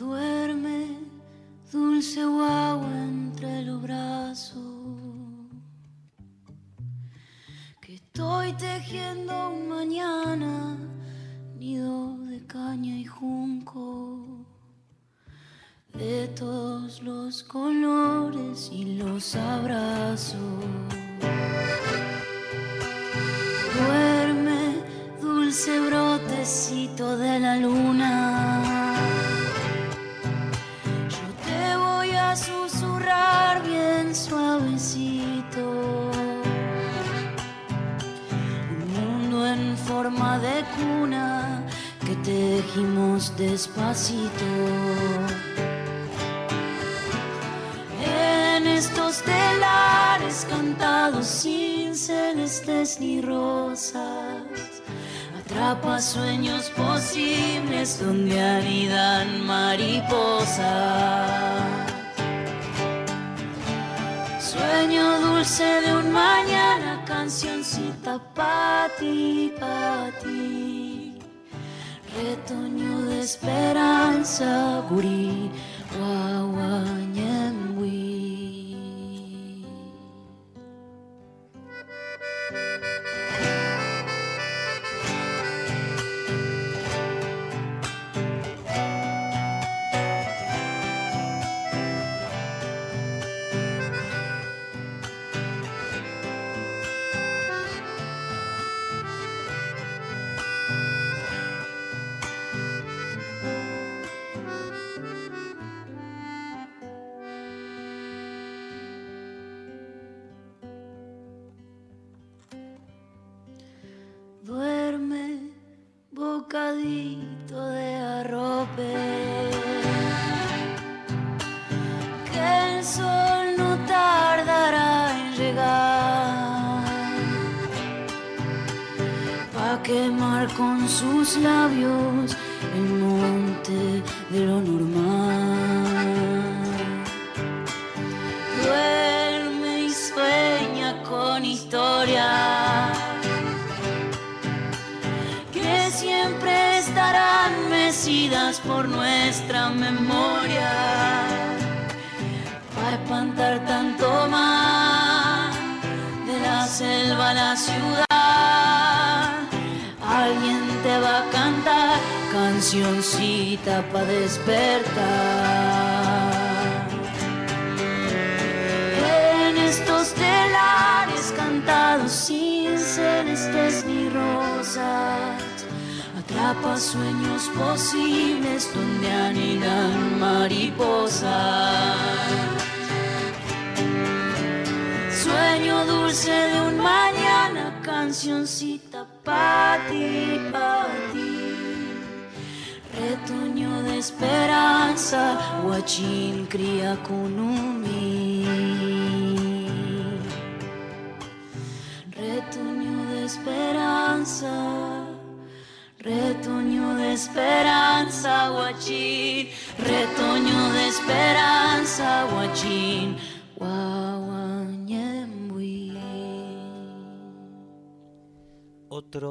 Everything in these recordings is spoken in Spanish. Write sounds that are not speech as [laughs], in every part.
Duerme, dulce guagua entre los brazos. Que estoy tejiendo un mañana, nido de caña y junco. De todos los colores y los abrazos. Duerme, dulce brotecito despacito. En estos telares cantados sin celestes ni rosas. Atrapa sueños posibles donde anidan mariposas. Sueño dulce de un mañana, cancioncita pa' ti, pa' ti. Retoño de esperanza, gurí.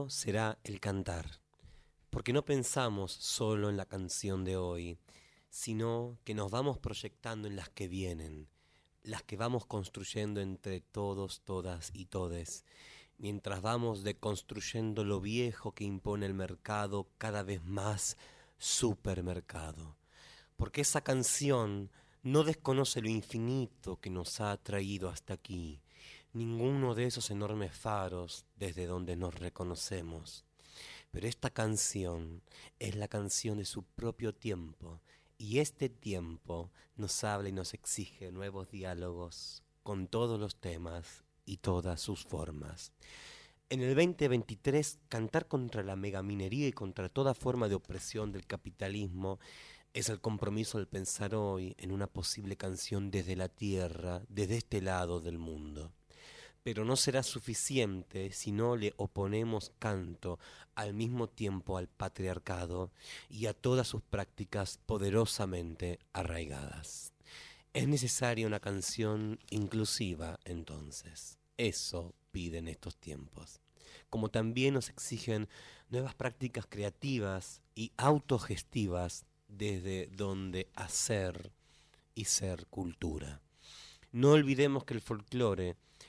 Será el cantar, porque no pensamos solo en la canción de hoy, sino que nos vamos proyectando en las que vienen, las que vamos construyendo entre todos, todas y todes, mientras vamos deconstruyendo lo viejo que impone el mercado cada vez más supermercado. Porque esa canción no desconoce lo infinito que nos ha traído hasta aquí, ninguno de esos enormes faros desde donde nos reconocemos. Pero esta canción es la canción de su propio tiempo, y este tiempo nos habla y nos exige nuevos diálogos con todos los temas y todas sus formas. En el 2023, cantar contra la megaminería y contra toda forma de opresión del capitalismo es el compromiso del pensar hoy en una posible canción desde la tierra, desde este lado del mundo pero no será suficiente si no le oponemos canto al mismo tiempo al patriarcado y a todas sus prácticas poderosamente arraigadas. Es necesaria una canción inclusiva entonces. Eso piden estos tiempos. Como también nos exigen nuevas prácticas creativas y autogestivas desde donde hacer y ser cultura. No olvidemos que el folclore,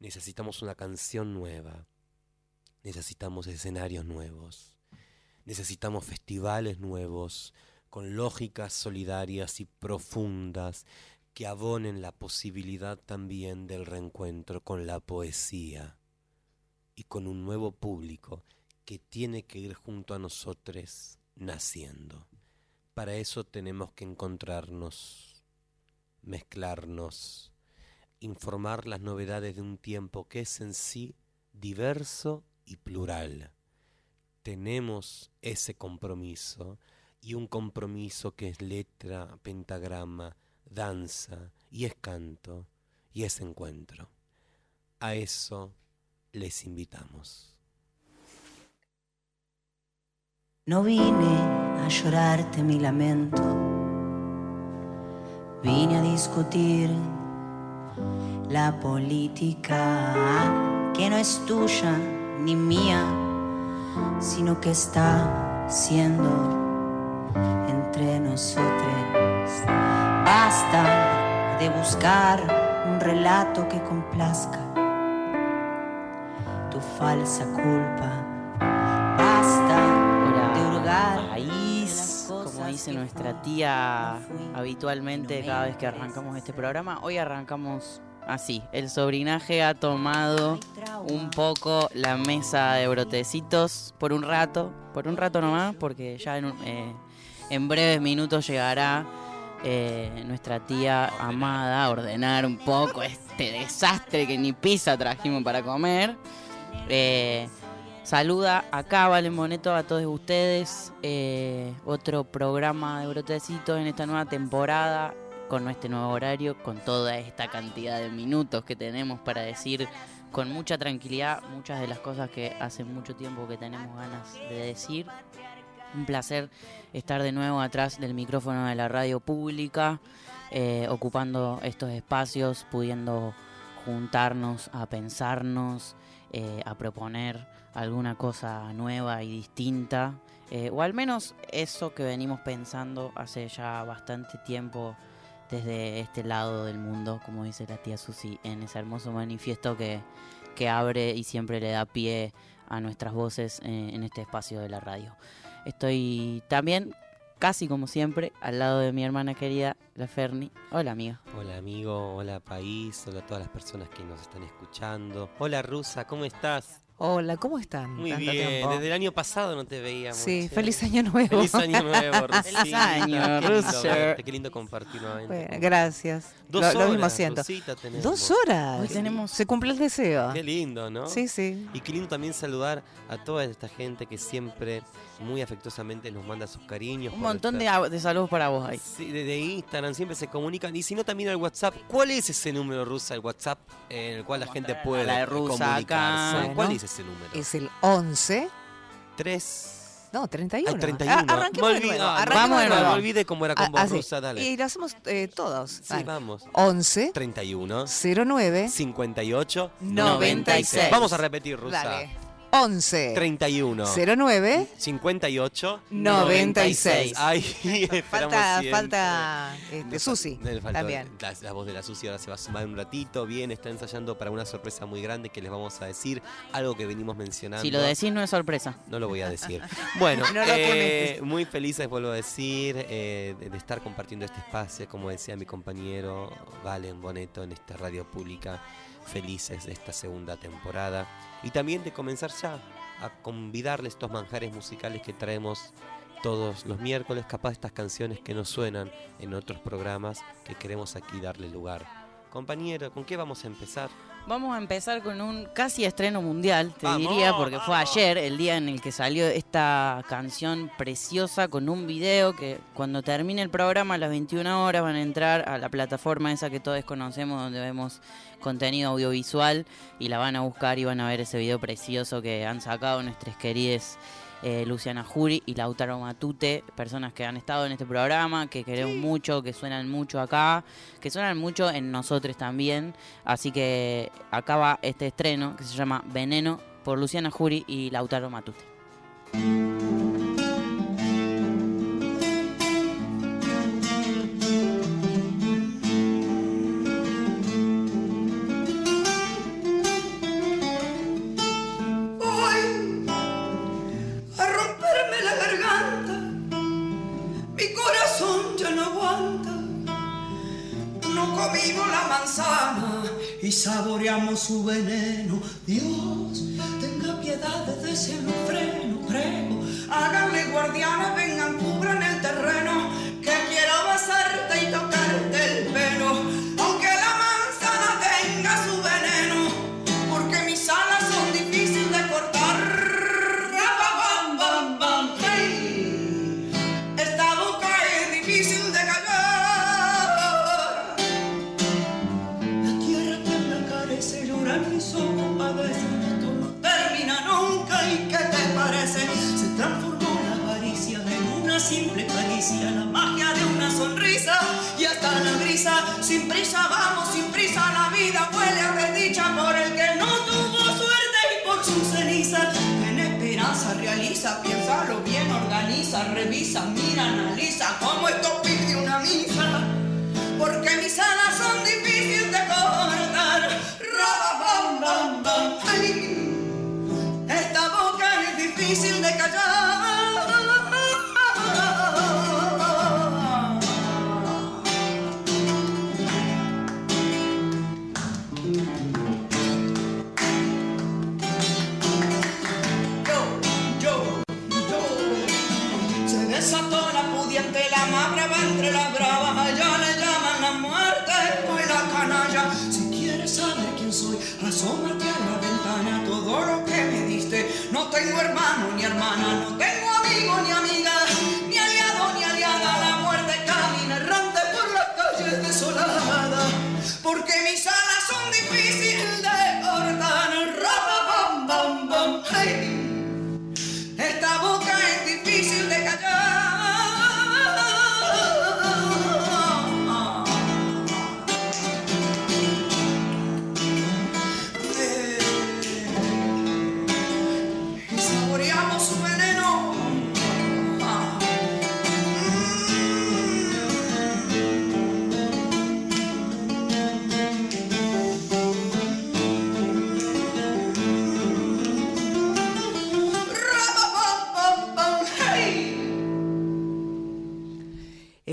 Necesitamos una canción nueva, necesitamos escenarios nuevos, necesitamos festivales nuevos, con lógicas solidarias y profundas que abonen la posibilidad también del reencuentro con la poesía y con un nuevo público que tiene que ir junto a nosotros naciendo. Para eso tenemos que encontrarnos, mezclarnos, informar las novedades de un tiempo que es en sí diverso y plural. Tenemos ese compromiso y un compromiso que es letra, pentagrama, danza y es canto y es encuentro. A eso les invitamos. No vine a llorarte mi lamento, vine a discutir la política que no es tuya ni mía, sino que está siendo entre nosotros. Basta de buscar un relato que complazca tu falsa culpa. Dice nuestra tía habitualmente cada vez que arrancamos este programa, hoy arrancamos así. El sobrinaje ha tomado un poco la mesa de brotecitos por un rato, por un rato nomás, porque ya en, eh, en breves minutos llegará eh, nuestra tía amada a ordenar un poco este desastre que ni pizza trajimos para comer. Eh, saluda acá, Valen Moneto, a todos ustedes. eh, otro programa de Brotecitos en esta nueva temporada, con este nuevo horario, con toda esta cantidad de minutos que tenemos para decir con mucha tranquilidad muchas de las cosas que hace mucho tiempo que tenemos ganas de decir. Un placer estar de nuevo atrás del micrófono de la radio pública, eh, ocupando estos espacios, pudiendo juntarnos a pensarnos, eh, a proponer alguna cosa nueva y distinta, eh, o al menos eso que venimos pensando hace ya bastante tiempo desde este lado del mundo, como dice la tía Susi en ese hermoso manifiesto que, que abre y siempre le da pie a nuestras voces en este espacio de la radio. Estoy también, casi como siempre, al lado de mi hermana querida, la Ferni. Hola, amiga. Hola amigo, hola país, hola a todas las personas que nos están escuchando. Hola Rusa, ¿cómo estás? Hola, ¿cómo están? Muy Tanto bien, tiempo. desde el año pasado no te veíamos. Sí, che. feliz año nuevo. Feliz año nuevo. [laughs] Feliz año, Qué lindo verte, Qué lindo compartir nuevamente. Bueno, gracias. Dos lo, horas, lo mismo siento. Dos horas. Hoy tenemos- Se cumple el deseo. Qué lindo, ¿no? Sí, sí. Y qué lindo también saludar a toda esta gente que siempre, muy afectuosamente, nos manda sus cariños. Un montón de, de saludos para vos ahí. Sí, de, de Instagram siempre se comunican. Y si no, también al WhatsApp. ¿Cuál es ese número rusa, el WhatsApp, en el cual la gente puede la de rusa comunicarse? acá. ¿Cuál Bueno. es ese número? Es el 11. 3. No, 31. Ay, 31. Ah, arranquemos Me de olvidé- nuevo. ah, arranquemos vamos de nuevo. Me olvidé cómo era con Ah, vos, así. rusa, dale. Y lo hacemos eh, todos. Sí, Dale. vamos. 11 31. 09 58. 96. Vamos a repetir, rusa. Dale. 11 31 09 58 96. Ahí esperamos Falta, siempre. falta este, Susi también. La, la voz de la Susi ahora se va a sumar un ratito. Bien, está ensayando para una sorpresa muy grande que les vamos a decir. Algo que venimos mencionando. Si lo decís no es sorpresa. No lo voy a decir. [laughs] Bueno, No eh, muy felices, vuelvo a decir, eh, de, de estar compartiendo este espacio, como decía mi compañero Valen Boneto en esta radio pública. Felices de esta segunda temporada. Y también de comenzar ya a convidarles estos manjares musicales que traemos todos los miércoles, capaz estas canciones que nos suenan en otros programas que queremos aquí darle lugar. Compañero, ¿con qué vamos a empezar? Vamos a empezar con un casi estreno mundial, te Vamos, diría, porque fue ayer el día en el que salió esta canción preciosa con un video que cuando termine el programa a las 21 horas van a entrar a la plataforma esa que todos conocemos donde vemos contenido audiovisual y la van a buscar y van a ver ese video precioso que han sacado nuestras queridas eh, Luciana Juri y Lautaro Matute, personas que han estado en este programa, que queremos mucho, que suenan mucho acá, que suenan mucho en nosotros también. Así que acaba este estreno que se llama Veneno por Luciana Juri y Lautaro Matute. Y saboreamos su veneno. Dios, tenga piedad de desenfreno, prego. Háganle guardiana, vengan, piénsalo bien, organiza, revisa, mira, analiza como esto pide una misa porque mis alas son difíciles de cortar. Ay. Esta boca es difícil de callar. Más entre las bravas. Allá le llaman la muerte, hoy la canalla. Si quieres saber quién soy, asómate a la ventana. Todo lo que me diste, no tengo hermano ni hermana, no tengo amigo ni amiga,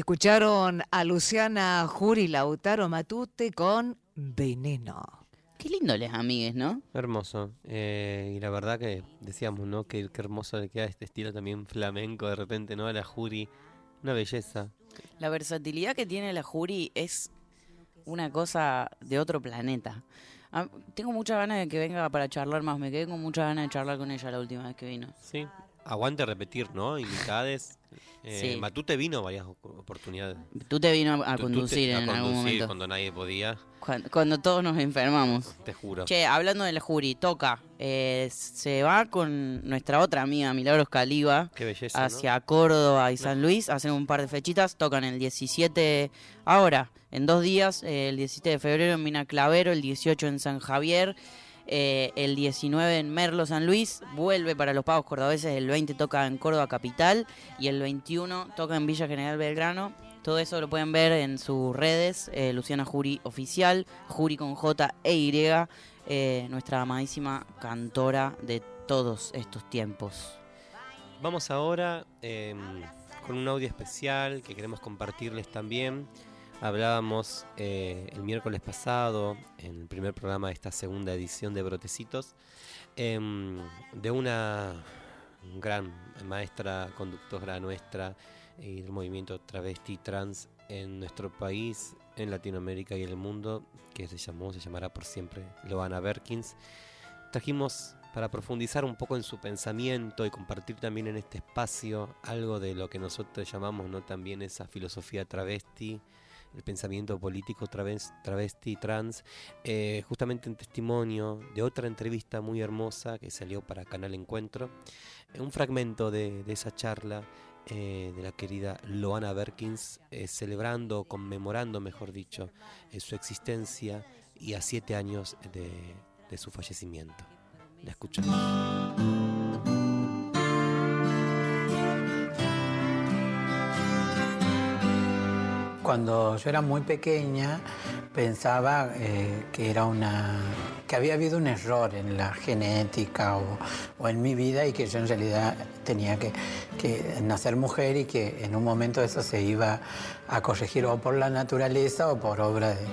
Escucharon a Luciana Juri Lautaro Matute con Veneno. Qué lindo les amigues, ¿no? Hermoso. Eh, y la verdad que decíamos, ¿no? Que qué hermoso le queda este estilo también flamenco de repente, ¿no? A la Juri. Una belleza. La versatilidad que tiene la Juri es una cosa de otro planeta. Ah, tengo muchas ganas de que venga para charlar más. Me quedé con muchas ganas de charlar con ella la última vez que vino. Sí. Aguante repetir, ¿no? Invitades. Eh, Sí. Matute vino varias op- oportunidades. Tú te vino a, conducir a en algún momento. cuando nadie podía, Cuando, cuando todos nos enfermamos. te juro. Che, hablando de la Juri, toca. eh, se va con nuestra otra amiga, Milagros Caliba, Qué belleza, ¿no? hacia Córdoba y San Luis. Hacen un par de fechitas. Tocan el 17, ahora, en dos días, eh, el 17 de febrero en Mina Clavero, el 18 en San Javier. Eh, el 19 en Merlo San Luis, vuelve para los pagos cordobeses, el 20 toca en Córdoba Capital y el 21 toca en Villa General Belgrano. Todo eso lo pueden ver en sus redes, eh, Luciana Juri Oficial, Juri con J e Y, eh, nuestra amadísima cantora de todos estos tiempos. Vamos ahora em, con un audio especial que queremos compartirles también. Hablábamos eh, el miércoles pasado, en el primer programa de esta segunda edición de Brotecitos, em, de una gran maestra conductora nuestra y del movimiento travesti trans en nuestro país, en Latinoamérica y en el mundo, que se llamó, se llamará por siempre Loana Berkins. Trajimos para profundizar un poco en su pensamiento y compartir también en este espacio algo de lo que nosotros llamamos no también esa filosofía travesti, el pensamiento político travesti, trans, eh, justamente un testimonio de otra entrevista muy hermosa que salió para Canal Encuentro, un fragmento de, esa charla eh, de la querida Loana Berkins, eh, celebrando, conmemorando, mejor dicho, su existencia y a siete años de su fallecimiento. La escuchamos. Cuando yo era muy pequeña pensaba eh, que era una que había habido un error en la genética o, en mi vida y que yo en realidad tenía que, nacer mujer y que en un momento eso se iba a corregir o por la naturaleza o por obra de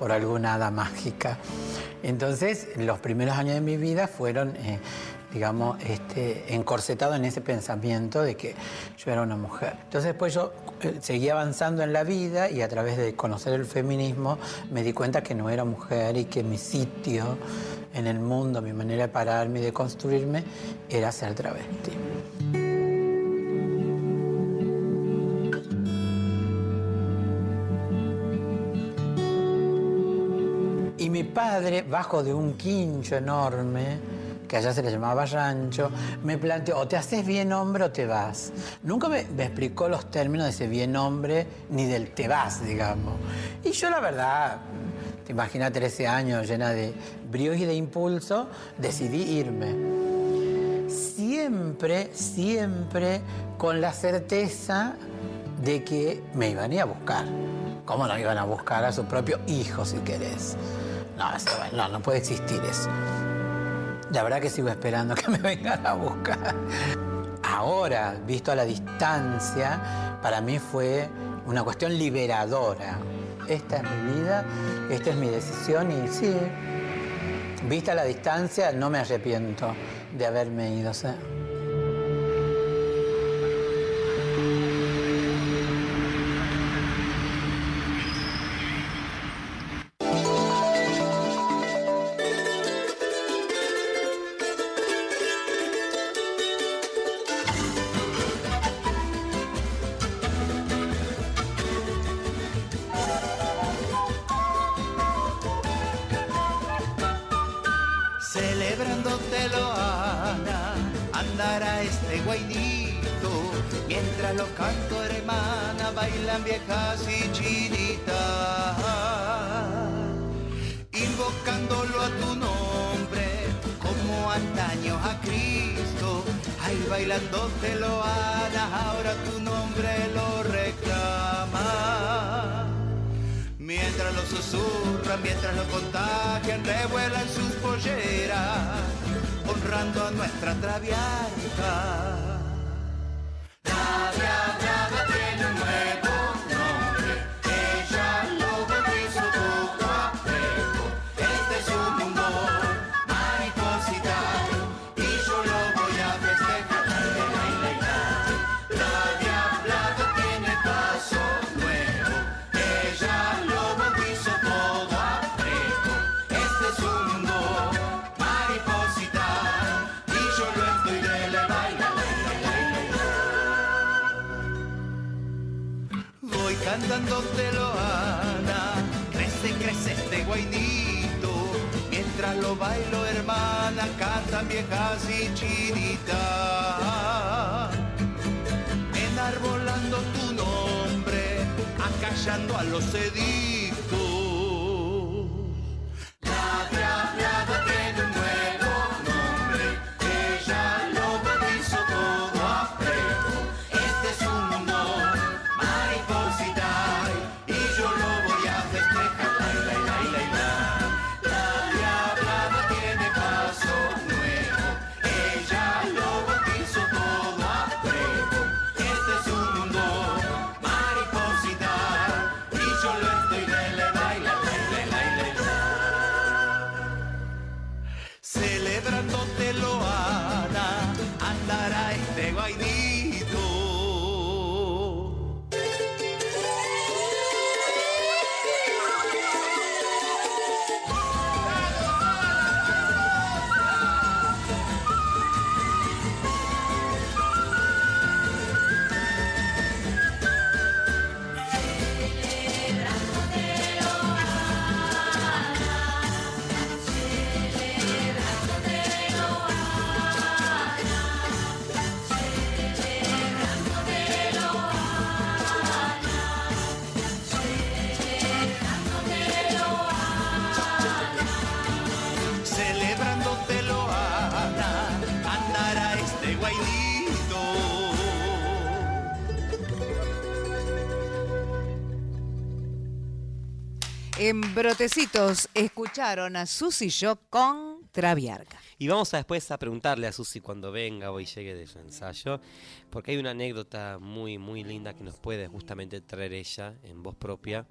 por alguna hada mágica. Entonces, los primeros años de mi vida fueron, eh, digamos, este, encorsetados en ese pensamiento de que yo era una mujer. Entonces, después yo eh, seguí avanzando en la vida y a través de conocer el feminismo me di cuenta que no era mujer y que mi sitio en el mundo, mi manera de pararme y de construirme era ser travesti. mi padre, bajo de un quincho enorme, que allá se le llamaba rancho, me planteó, o te haces bien hombre o te vas. Nunca me, explicó los términos de ese bien hombre ni del te vas, digamos. Y yo la verdad, te imaginas 13 años llena de bríos y de impulso, decidí irme. Siempre, siempre con la certeza de que me iban a ir a buscar. ¿Cómo no iban a buscar a su propio hijo, si querés? No, no, puede existir eso. La verdad que sigo esperando que me vengan a buscar. Ahora, visto a la distancia, para mí fue una cuestión liberadora. Esta es mi vida, esta es mi decisión y sí, vista a la distancia, no me arrepiento de haberme ido. a En Brotecitos escucharon a Susy Yo con Traviarca. Y vamos a después a preguntarle a Susi cuando venga o llegue de su ensayo, porque hay una anécdota muy, muy linda que nos puede justamente traer ella en voz propia,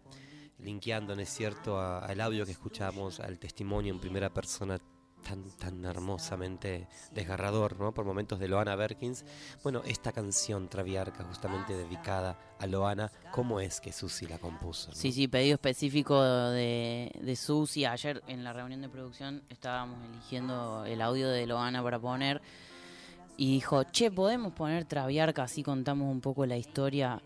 linkeando, ¿no es cierto?, al audio que escuchamos, al testimonio en primera persona tan, tan hermosamente desgarrador, ¿no?, por momentos de Loana Berkins. Bueno, esta canción Traviarca, justamente dedicada a Loana, ¿cómo es que Susi la compuso? Sí, sí, pedido específico de, de Susi. Ayer en la reunión de producción estábamos eligiendo el audio de Loana para poner. Y dijo, che, ¿podemos poner Traviarca así contamos un poco la historia?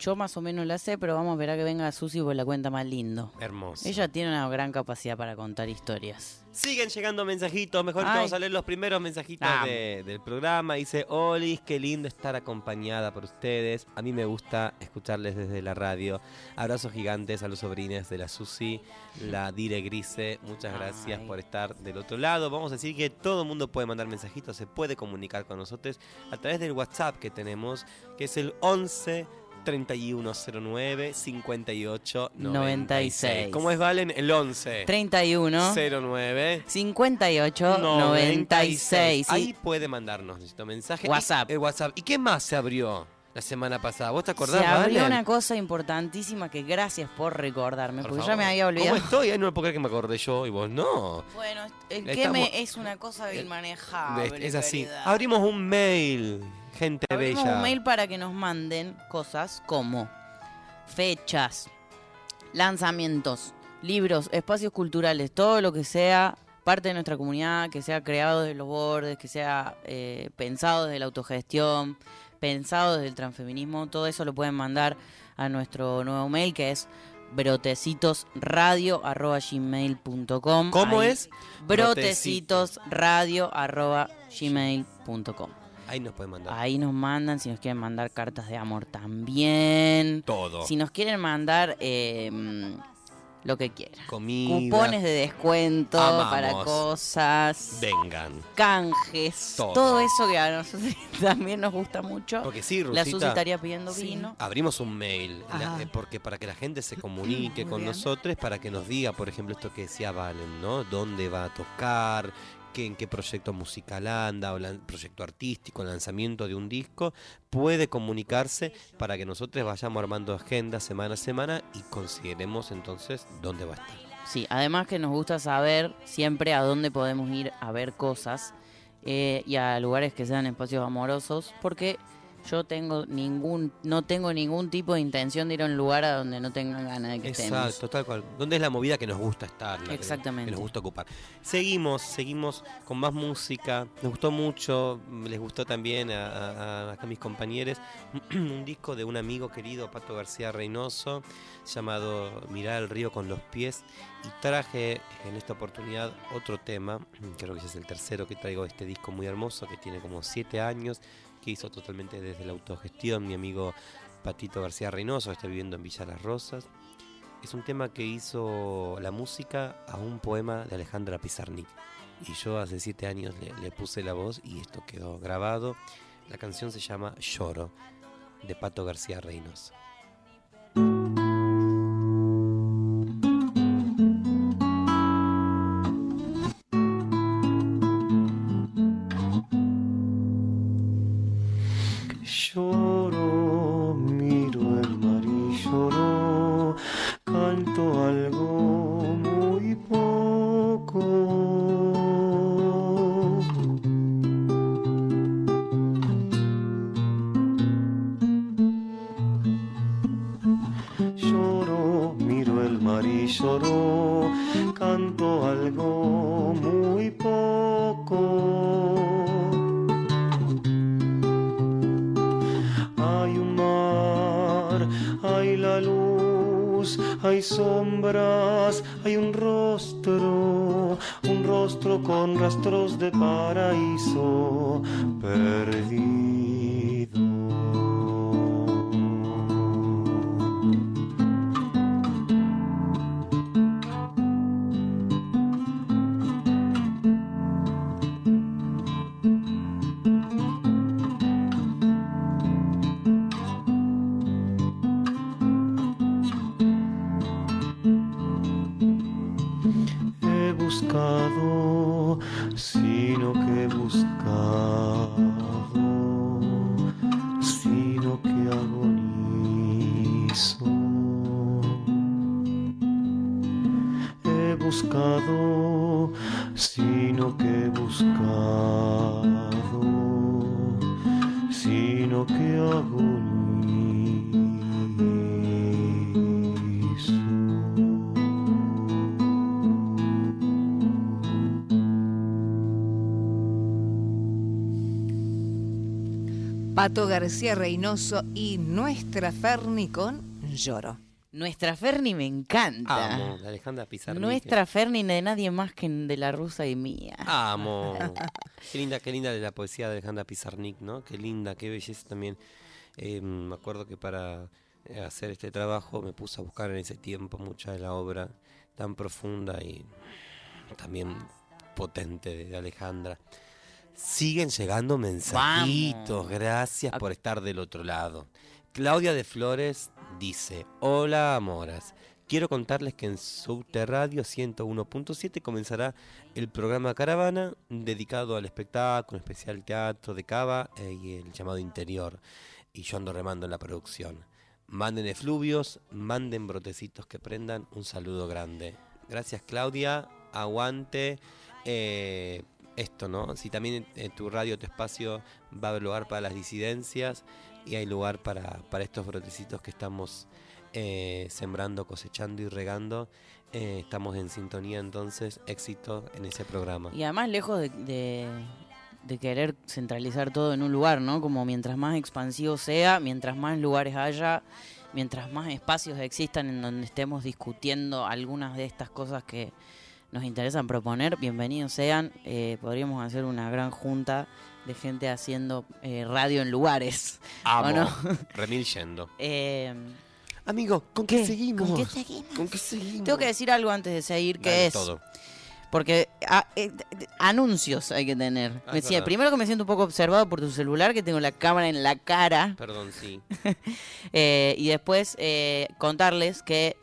Yo más o menos la sé, pero vamos a ver a que venga Susi porque la cuenta más lindo. Hermoso. Ella tiene una gran capacidad para contar historias. Siguen llegando mensajitos, mejor que vamos a leer los primeros mensajitos Ah. de- del programa. Dice, Olis, qué lindo estar acompañada por ustedes. A mí me gusta escucharles desde la radio. Abrazos gigantes a los sobrines de la Susi, la Dire Grise. Muchas gracias Ay. por estar del otro lado. Vamos a decir que todo el mundo puede mandar mensajitos, se puede comunicar con nosotros a través del WhatsApp que tenemos, que es el 11 3109 58 96. ¿Cómo es Valen? El 11 31 09 58 96. sí. Ahí puede mandarnos necesito mensaje. WhatsApp. Y, el WhatsApp. ¿Y qué más se abrió la semana pasada? ¿Vos te acordás, Se abrió Valen? una cosa importantísima que gracias por recordarme, Por porque ya favor. me había olvidado. ¿Cómo estoy? Ay, no puedo creer que me acordé yo y vos no. Bueno, el Estamos- que me es una cosa inmanejable. es así. querida. Abrimos un mail, gente Abrimos bella. un mail para que nos manden cosas como fechas, lanzamientos, libros, espacios culturales, todo lo que sea parte de nuestra comunidad, que sea creado desde los bordes, que sea eh, pensado desde la autogestión, pensado desde el transfeminismo, todo eso lo pueden mandar a nuestro nuevo mail que es brotecitosradio.gmail.com ¿Cómo es? brotecitosradio.gmail.com Ahí nos pueden mandar. Ahí nos mandan, si nos quieren mandar cartas de amor también. Todo. Si nos quieren mandar eh, mm, lo que quieran. Comida. Cupones de descuento Amamos. para cosas, Vengan. canjes, Todo. todo. eso que a nosotros [laughs] también nos gusta mucho. Porque sí, La Rusita, Susi estaría pidiendo vino. Abrimos un mail, la- eh, porque para que la gente se comunique Muy con bien. nosotros, para que nos diga, por ejemplo, esto que decía Valen, ¿no? ¿Dónde va a tocar? Qué, ¿En qué proyecto musical anda? ¿O proyecto artístico? ¿Lanzamiento de un disco? Puede comunicarse para que nosotros vayamos armando agenda semana a semana y consideremos entonces dónde va a estar. Sí, además que nos gusta saber siempre a dónde podemos ir a ver cosas eh, y a lugares que sean espacios amorosos, porque yo tengo ningún, no tengo ningún tipo de intención de ir a un lugar a donde no tengan ganas de que estemos. Exacto, tal cual. ¿Dónde es la movida que nos gusta estar? la Exactamente. Que nos gusta ocupar. Seguimos, seguimos con más música. Nos gustó mucho, les gustó también a, a- mis compañeros, [clears throat] un disco de un amigo querido, Pato García Reynoso, llamado Mirar el río con los pies. Y traje en esta oportunidad otro tema, [clears throat] creo que ya es el tercero que traigo de este disco muy hermoso, que tiene como siete años, que hizo totalmente desde la autogestión mi amigo Patito García Reynoso, está viviendo en Villa Las Rosas. es un tema que hizo la música a un poema de Alejandra Pizarnik. Y yo hace siete años le, le puse la voz y esto quedó grabado. La canción se llama Lloro, de Pato García Reynos. García Reynoso y nuestra Ferni con Lloro. Nuestra Ferni me encanta. Amo, de Alejandra Pizarnik. Nuestra Ferni de nadie más que de la rusa y mía. Amo. Qué linda, qué linda de la poesía de Alejandra Pizarnik, ¿no? Qué linda, qué belleza también. Eh, me acuerdo que para eh, hacer este trabajo me puse a buscar en ese tiempo mucha de la obra tan profunda y también potente de Alejandra. Siguen llegando mensajitos, gracias por estar del otro lado. Claudia de Flores dice, hola amoras, quiero contarles que en Subte Radio 101.7 comenzará el programa Caravana dedicado al espectáculo, especial teatro de Cava eh, y el llamado interior. Y yo ando remando en la producción. Manden efluvios, manden brotecitos que prendan. Un saludo grande. Gracias Claudia, aguante. Eh, esto, ¿no? Si también tu radio, tu espacio, va a haber lugar para las disidencias y hay lugar para, para estos brotecitos que estamos eh, sembrando, cosechando y regando. Eh, estamos en sintonía, entonces, éxito en ese programa. Y además lejos de, de querer centralizar todo en un lugar, ¿no? Como mientras más expansivo sea, mientras más lugares haya, mientras más espacios existan en donde estemos discutiendo algunas de estas cosas que nos interesan proponer, bienvenidos sean. Eh, podríamos hacer una gran junta de gente haciendo eh, radio en lugares. ¿o Amo. no? [laughs] Remil yendo. Eh, Amigo, ¿con ¿Qué? qué, seguimos? ¿Con qué seguimos? ¿Con qué seguimos? tengo que decir algo antes de seguir, que Dale, es... todo. Porque ah, eh, anuncios hay que tener. Ah, Me es decía, verdad. primero que me siento un poco observado por tu celular, que tengo la cámara en la cara. Perdón, sí. [laughs] Eh, y después eh, contarles que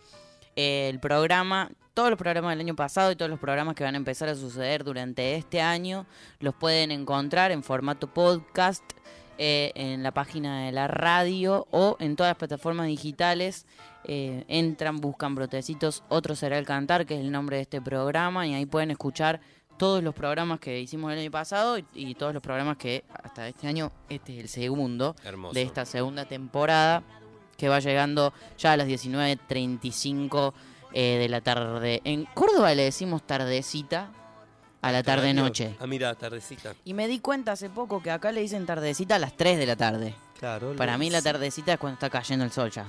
eh, el programa, todos los programas del año pasado y todos los programas que van a empezar a suceder durante este año, los pueden encontrar en formato podcast eh, en la página de la radio o en todas las plataformas digitales. Eh, entran, buscan brotecitos, otro será el cantar, que es el nombre de este programa, y ahí pueden escuchar todos los programas que hicimos el año pasado y, y todos los programas que hasta este año, este es el segundo Hermoso. de esta segunda temporada que va llegando ya a las 19.35 eh, de la tarde. En Córdoba le decimos tardecita a la tarde-noche. Ah, mira, tardecita. Y me di cuenta hace poco que acá le dicen tardecita a las 3 de la tarde. Claro. Para mí la tardecita es cuando está cayendo el sol ya.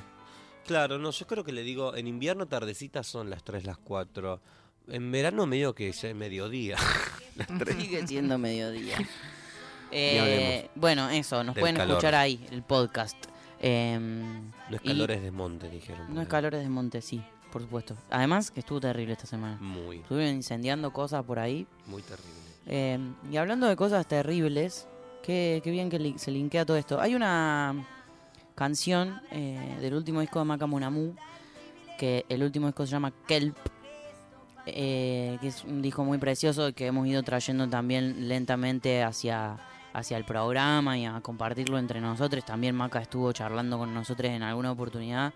Claro, no, yo creo que le digo, en invierno tardecita son las 3, las 4. En verano medio que ya es mediodía. [laughs] las 3. Sigue siendo mediodía. [laughs] Eh, bueno, eso, nos pueden calor. escuchar ahí, el podcast. Em, No es y- calores de monte, dijeron. No es calores de monte, sí. Por supuesto. Además que estuvo terrible esta semana. Muy, Estuvieron incendiando cosas por ahí. muy terrible. Eh, y hablando de cosas terribles, qué, qué bien que li- se linkea todo esto. Hay una canción eh, del último disco de Macamunamu, que el último disco se llama Kelp, eh, que es un disco muy precioso que hemos ido trayendo también lentamente hacia, hacia el programa y a compartirlo entre nosotros. También Maca estuvo charlando con nosotros en alguna oportunidad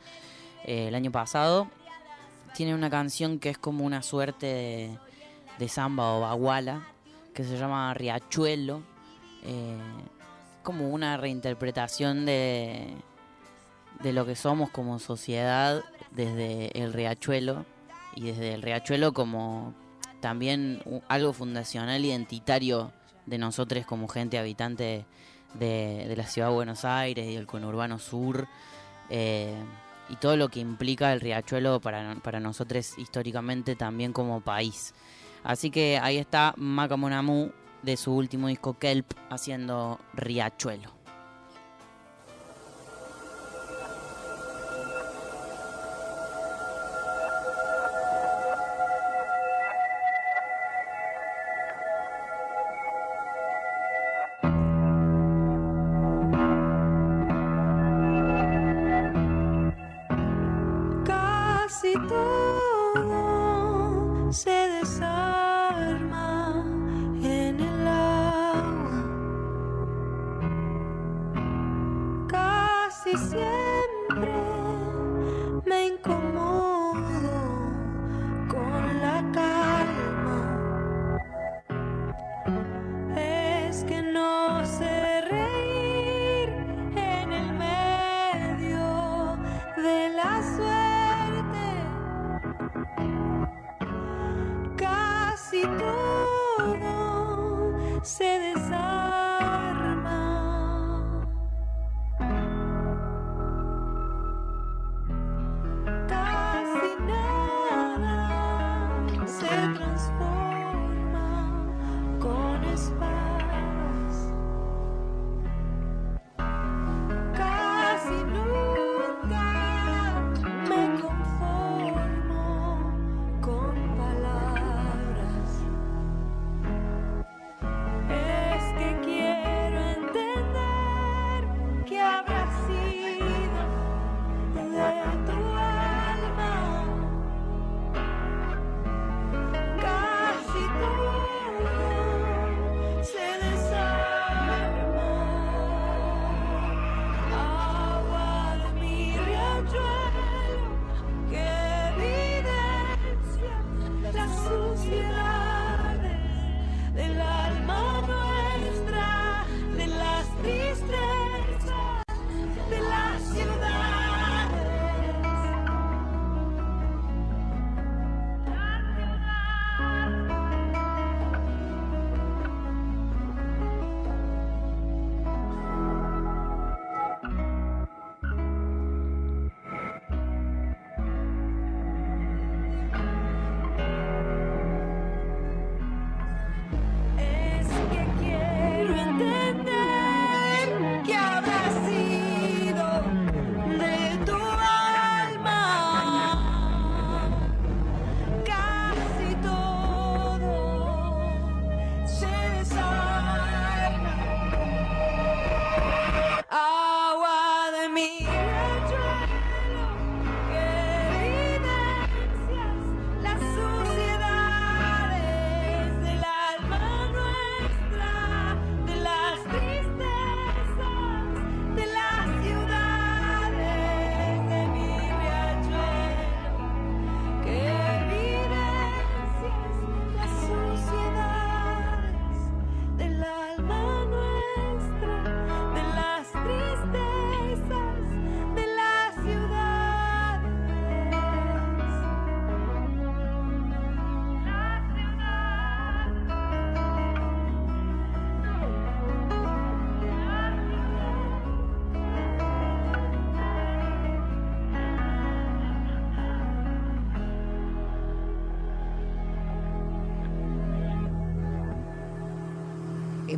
eh, el año pasado. Tiene una canción que es como una suerte de, samba o baguala, que se llama Riachuelo. eh, como una reinterpretación de, de lo que somos como sociedad desde el riachuelo y desde el riachuelo como también algo fundacional identitario de nosotros como gente habitante de, la ciudad de Buenos Aires y del conurbano sur eh, y todo lo que implica el riachuelo para, para nosotros históricamente también como país. Así que ahí está Macamonamu de su último disco Kelp haciendo Riachuelo.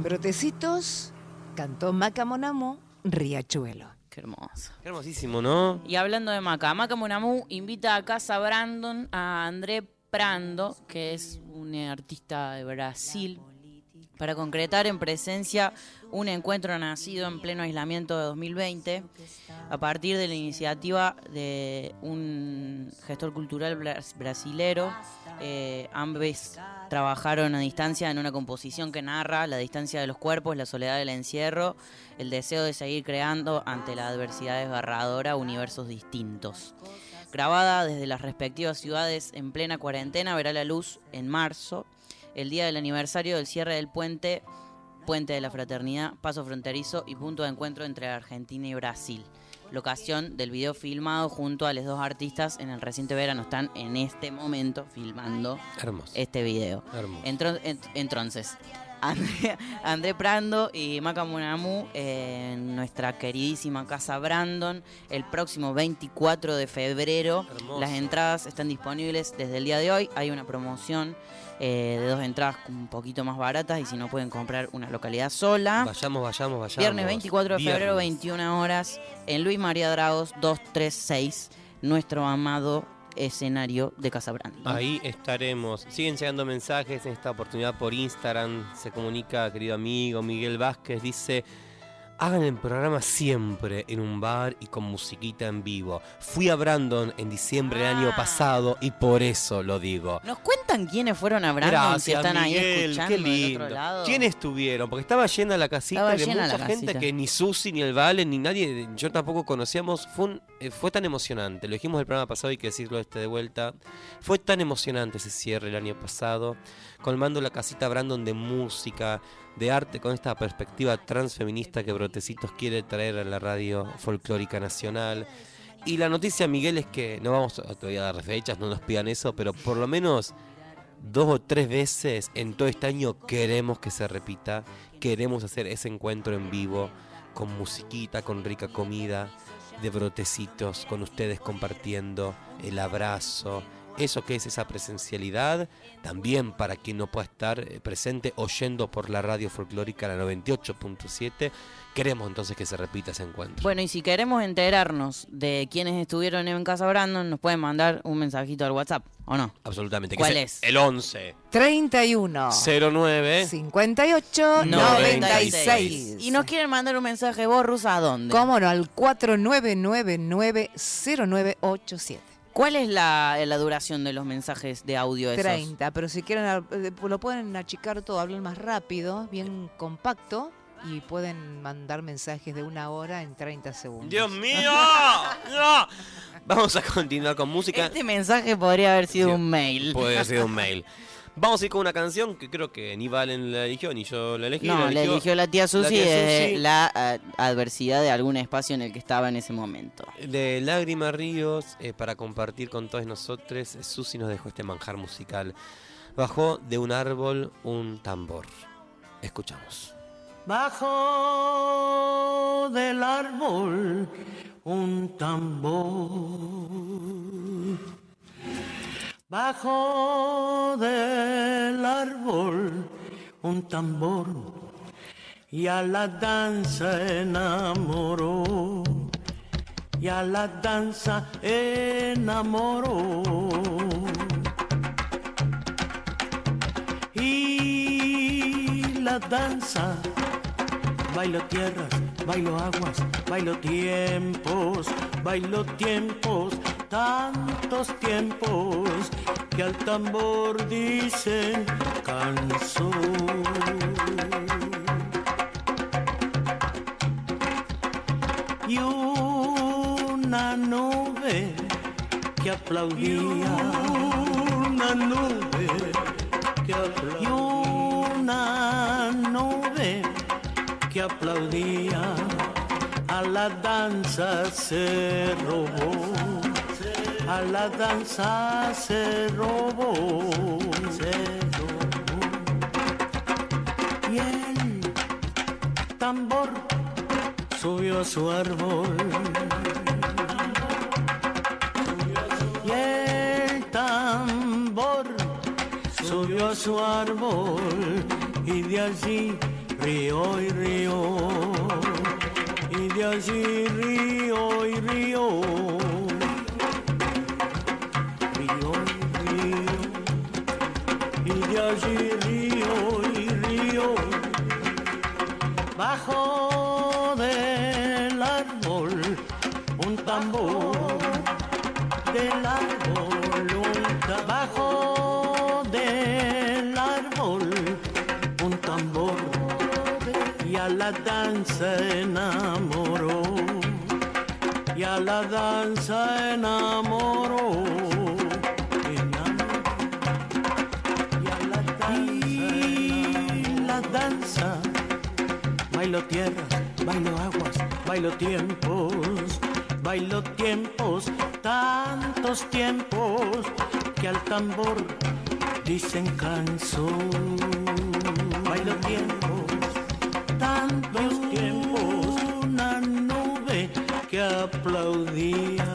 Brotecitos cantó Macamonamo Riachuelo. Qué hermoso. Qué hermosísimo, ¿no? Y hablando de Maca, Maca Munamu invita a Casa Brandon a André Prando, que es un artista de Brasil, para concretar en presencia un encuentro nacido en pleno aislamiento de 2020 a partir de la iniciativa de un gestor cultural bras- brasilero. Eh, ambos trabajaron a distancia en una composición que narra la distancia de los cuerpos, la soledad del encierro, el deseo de seguir creando ante la adversidad desgarradora universos distintos. Grabada desde las respectivas ciudades en plena cuarentena, verá la luz en marzo, el día del aniversario del cierre del puente, Puente de la Fraternidad, paso fronterizo y punto de encuentro entre Argentina y Brasil. Locación del video filmado junto a los dos artistas en el reciente verano. Están en este momento filmando Hermoso. este video. Hermoso. Entro- ent- entonces, André, [laughs] André Prando y Maca Munamu en nuestra queridísima casa Brandon el próximo 24 de febrero. Hermoso. Las entradas están disponibles desde el día de hoy. Hay una promoción eh, de dos entradas un poquito más baratas y si no pueden comprar una localidad sola. Vayamos, vayamos, vayamos. Viernes 24 de febrero, Viernes. 21 horas, en Luis María Dragos 236, nuestro amado escenario de Casa Brandon. Ahí estaremos. Siguen llegando mensajes en esta oportunidad por Instagram. Se comunica, querido amigo Miguel Vázquez, dice... Hagan el programa siempre en un bar y con musiquita en vivo. Fui a Brandon en diciembre del año Ah. pasado y por eso lo digo. ¿Nos cuentan quiénes fueron a Brandon si están ahí Miguel, escuchando qué del otro lado? ¿Quiénes estuvieron? Porque estaba llena la casita de mucha gente casita. que ni Susi, ni el Vale, ni nadie, yo tampoco conocíamos. Fue, un- eh, fue tan emocionante. Lo dijimos el programa pasado, hay que decirlo este de vuelta. Fue tan emocionante ese cierre el año pasado, colmando la casita Brandon de música, de arte, con esta perspectiva transfeminista que Brotecitos quiere traer a la radio folclórica nacional. Y la noticia, Miguel, es que no vamos a dar fechas, no nos pidan eso, pero por lo menos dos o tres veces en todo este año queremos que se repita, queremos hacer ese encuentro en vivo, con musiquita, con rica comida, de brotecitos, con ustedes compartiendo el abrazo. Eso que es esa presencialidad, también para quien no pueda estar eh, presente oyendo por la radio folclórica la 98.7, queremos entonces que se repita ese encuentro. Bueno, y si queremos enterarnos de quiénes estuvieron en Casa Brandon, nos pueden mandar un mensajito al WhatsApp, ¿o no? Absolutamente. ¿Cuál el- es? El 11 31 09 58 96. 96. Y nos quieren mandar un mensaje vos, Rusa, ¿a dónde? ¿Cómo no? Al 49990987. ¿Cuál es la, la duración de los mensajes de audio esos? 30, pero si quieren eh, lo pueden achicar todo, hablan más rápido, bien compacto y pueden mandar mensajes de una hora en 30 segundos. Dios [laughs] mío, no. Vamos a continuar con música. Este mensaje podría haber sido Sí, un mail. Puede haber sido un mail. Vamos a ir con una canción que creo que ni Valen la eligió, ni yo la elegí. No, la le eligió la tía Susi tía de Susi. la eh, adversidad de algún espacio en el que estaba en ese momento. De Lágrimas Ríos, eh, para compartir con todos nosotros, Susi nos dejó este manjar musical. Bajó de un árbol un tambor. Escuchamos. Bajo del árbol un tambor. Bajo del árbol un tambor. Y a la danza enamoró. Y a la danza enamoró. Y la danza, bailo tierras, bailo aguas, bailo tiempos, bailo tiempos, tantos tiempos que al tambor dicen canción. Y una nube que aplaudía, una nube que aplaudía, y una nube que aplaudía. A la danza se robó, la danza se robó, se robó. Y el tambor subió a su árbol. Y el tambor subió a su árbol y de allí rió y rió. Y de allí río y río. Río allí río y río. Bajo del árbol un tambor. Del árbol un del árbol un tambor y a la danza enamoró y a la danza enamoró bailo aguas bailo tiempos bailo tiempos tantos tiempos que al tambor dicen canción. Bailo tiempos tantos tiempos una nube que aplaudía.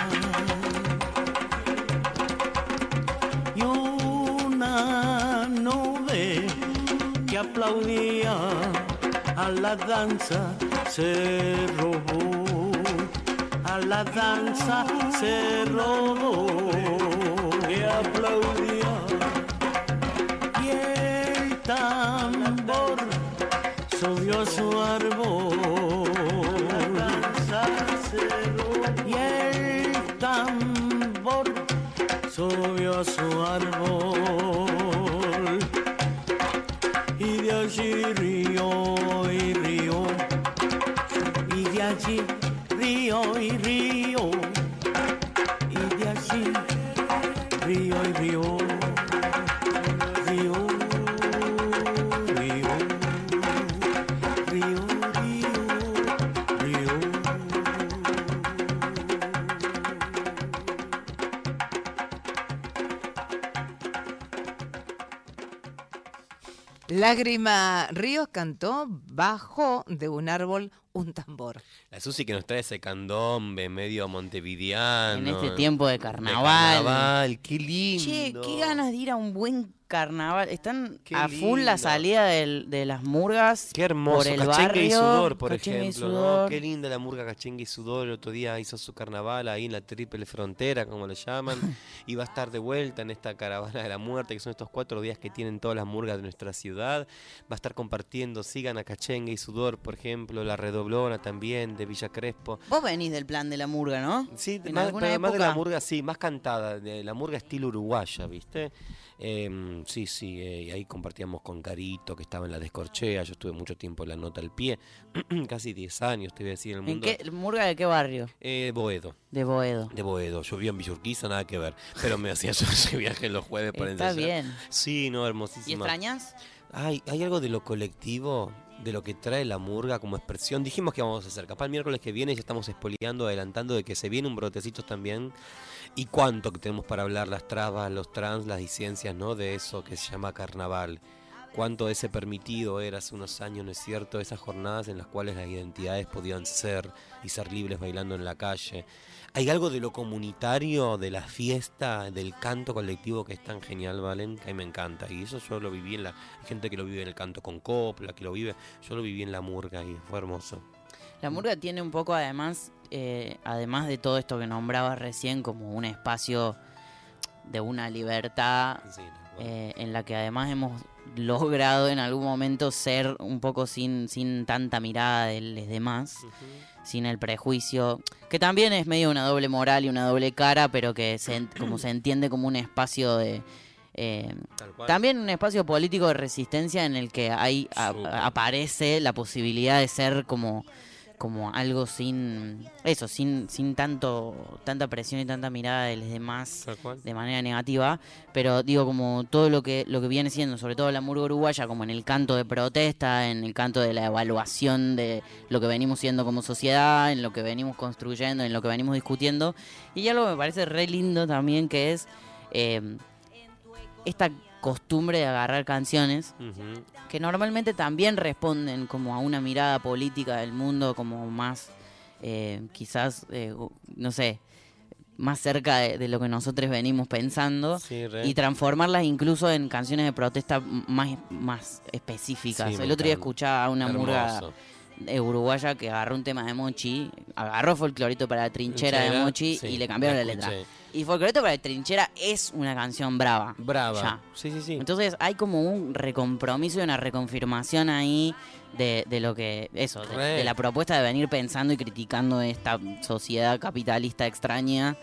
Y una nube que aplaudía a la danza se robó a la danza se robó que aplaudía y el tambor subió a su árbol. Y el tambor subió a su árbol. Lágrima Ríos cantó bajo de un árbol un tambor. La Susi que nos trae ese candombe medio montevideano. En este tiempo de de carnaval. carnaval, qué lindo. Che, qué ganas de ir a un buen carnaval. Están Qué a full la salida del- de las murgas. Qué hermoso, por el Cachengue y Sudor, por Cachengue ejemplo. ¿no? Qué linda la murga Cachengue y Sudor. El otro día hizo su carnaval ahí en la triple frontera, como le llaman. [laughs] y va a estar de vuelta en esta caravana de la muerte, que son estos cuatro días que tienen todas las murgas de nuestra ciudad. Va a estar compartiendo, sigan a Cachengue y Sudor, por ejemplo, la redoblona también de Villa Crespo. Vos venís del plan de la murga, ¿no? Sí, En más, más de la murga, sí, más cantada, de la murga estilo uruguaya, ¿viste? Em, sí, sí, eh, y ahí compartíamos con Carito, que estaba en la descorchea, yo estuve mucho tiempo en la nota al pie, [clears throat] casi 10 años, te voy a decir, en el ¿En mundo. qué, ¿Murga de qué barrio? Eh, Boedo, De Boedo. de Boedo, yo vivía en Villurquiza, nada que ver, pero me hacía [laughs] yo ese viaje los jueves para Está ensayar. bien. Sí, no, ¿Y hermosísima. extrañas? Hay, hay algo de lo colectivo, de lo que trae la murga como expresión. Dijimos que vamos a hacer, capaz el miércoles que viene ya estamos espoliando, adelantando de que se viene un brotecito también. Y cuánto que tenemos para hablar, las trabas, los trans, las disidencias, ¿no? De eso que se llama carnaval. Cuánto ese permitido era hace unos años, ¿no es cierto? Esas jornadas en las cuales las identidades podían ser y ser libres bailando en la calle. Hay algo de lo comunitario, de la fiesta, del canto colectivo que es tan genial, Valen, que a mí me encanta. Y eso yo lo viví en la... Hay gente que lo vive en el canto con copla, que lo vive... Yo lo viví en la murga y fue hermoso. La murga tiene un poco además, eh, además de todo esto que nombrabas recién, como un espacio de una libertad Sí, eh, en la que además hemos logrado en algún momento ser un poco sin, sin tanta mirada de los demás, sin el prejuicio, que también es medio una doble moral y una doble cara, pero que se, como se entiende como un espacio de... eh, también un espacio político de resistencia en el que a- Súper. aparece la posibilidad de ser como como algo sin eso, sin sin tanto tanta presión y tanta mirada de los demás de manera negativa, pero digo como todo lo que lo que viene siendo, sobre todo la murga uruguaya, como en el canto de protesta, en el canto de la evaluación de lo que venimos siendo como sociedad, en lo que venimos construyendo, en lo que venimos discutiendo, y algo que me parece re lindo también que es eh, esta costumbre de agarrar canciones que normalmente también responden como a una mirada política del mundo como más eh, quizás eh, no sé más cerca de, de lo que nosotros venimos pensando Sí, y transformarlas incluso en canciones de protesta más, más específicas. Sí, El otro día escuchaba a una Hermoso. Uruguaya que agarró un tema de Mochi, agarró folclorito para la trinchera de Mochi sí, y le cambiaron la la letra. Y folclorito para la trinchera es una canción brava. Brava. Ya. Sí, sí, sí. Entonces hay como un recompromiso y una reconfirmación ahí de, de lo que, eso, de, de la propuesta de venir pensando y criticando esta sociedad capitalista extraña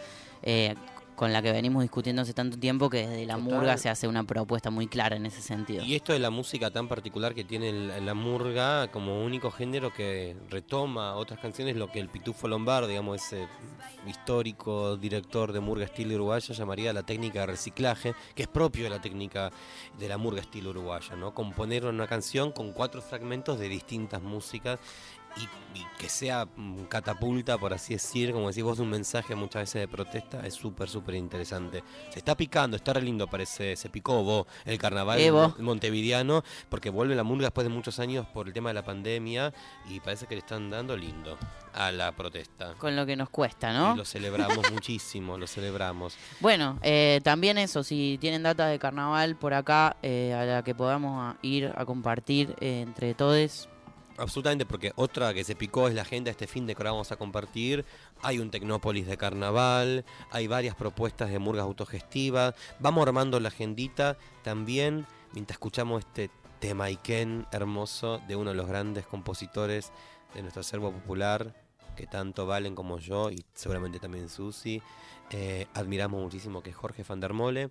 eh, con la que venimos discutiendo hace tanto tiempo que desde la Total. murga se hace una propuesta muy clara en ese sentido. Y esto de la música tan particular que tiene la murga como único género que retoma otras canciones, lo que el Pitufo Lombardo, digamos, ese histórico director de murga estilo uruguayo, llamaría la técnica de reciclaje, que es propio de la técnica de la murga estilo uruguaya, ¿no? Componer una canción con cuatro fragmentos de distintas músicas y, y que sea mm, catapulta, por así decir, como decís vos, un mensaje muchas veces de protesta, es súper, súper interesante. Se está picando, está re lindo, parece, se picó vos, el carnaval Evo. montevideano, porque vuelve la murga después de muchos años por el tema de la pandemia y parece que le están dando lindo a la protesta. Con lo que nos cuesta, ¿no? Y lo celebramos [laughs] muchísimo, lo celebramos. Bueno, eh, también eso, si tienen datas de carnaval por acá, eh, a la que podamos ir a compartir eh, entre todos. Absolutamente, porque otra que se picó es la agenda este fin de que ahora vamos a compartir. Hay un Tecnópolis de carnaval, hay varias propuestas de murgas autogestivas. Vamos armando la agendita también mientras escuchamos este tema Iken hermoso de uno de los grandes compositores de nuestro acervo popular, que tanto Valen como yo, y seguramente también Susi, eh, admiramos muchísimo, que es Jorge van der Mole.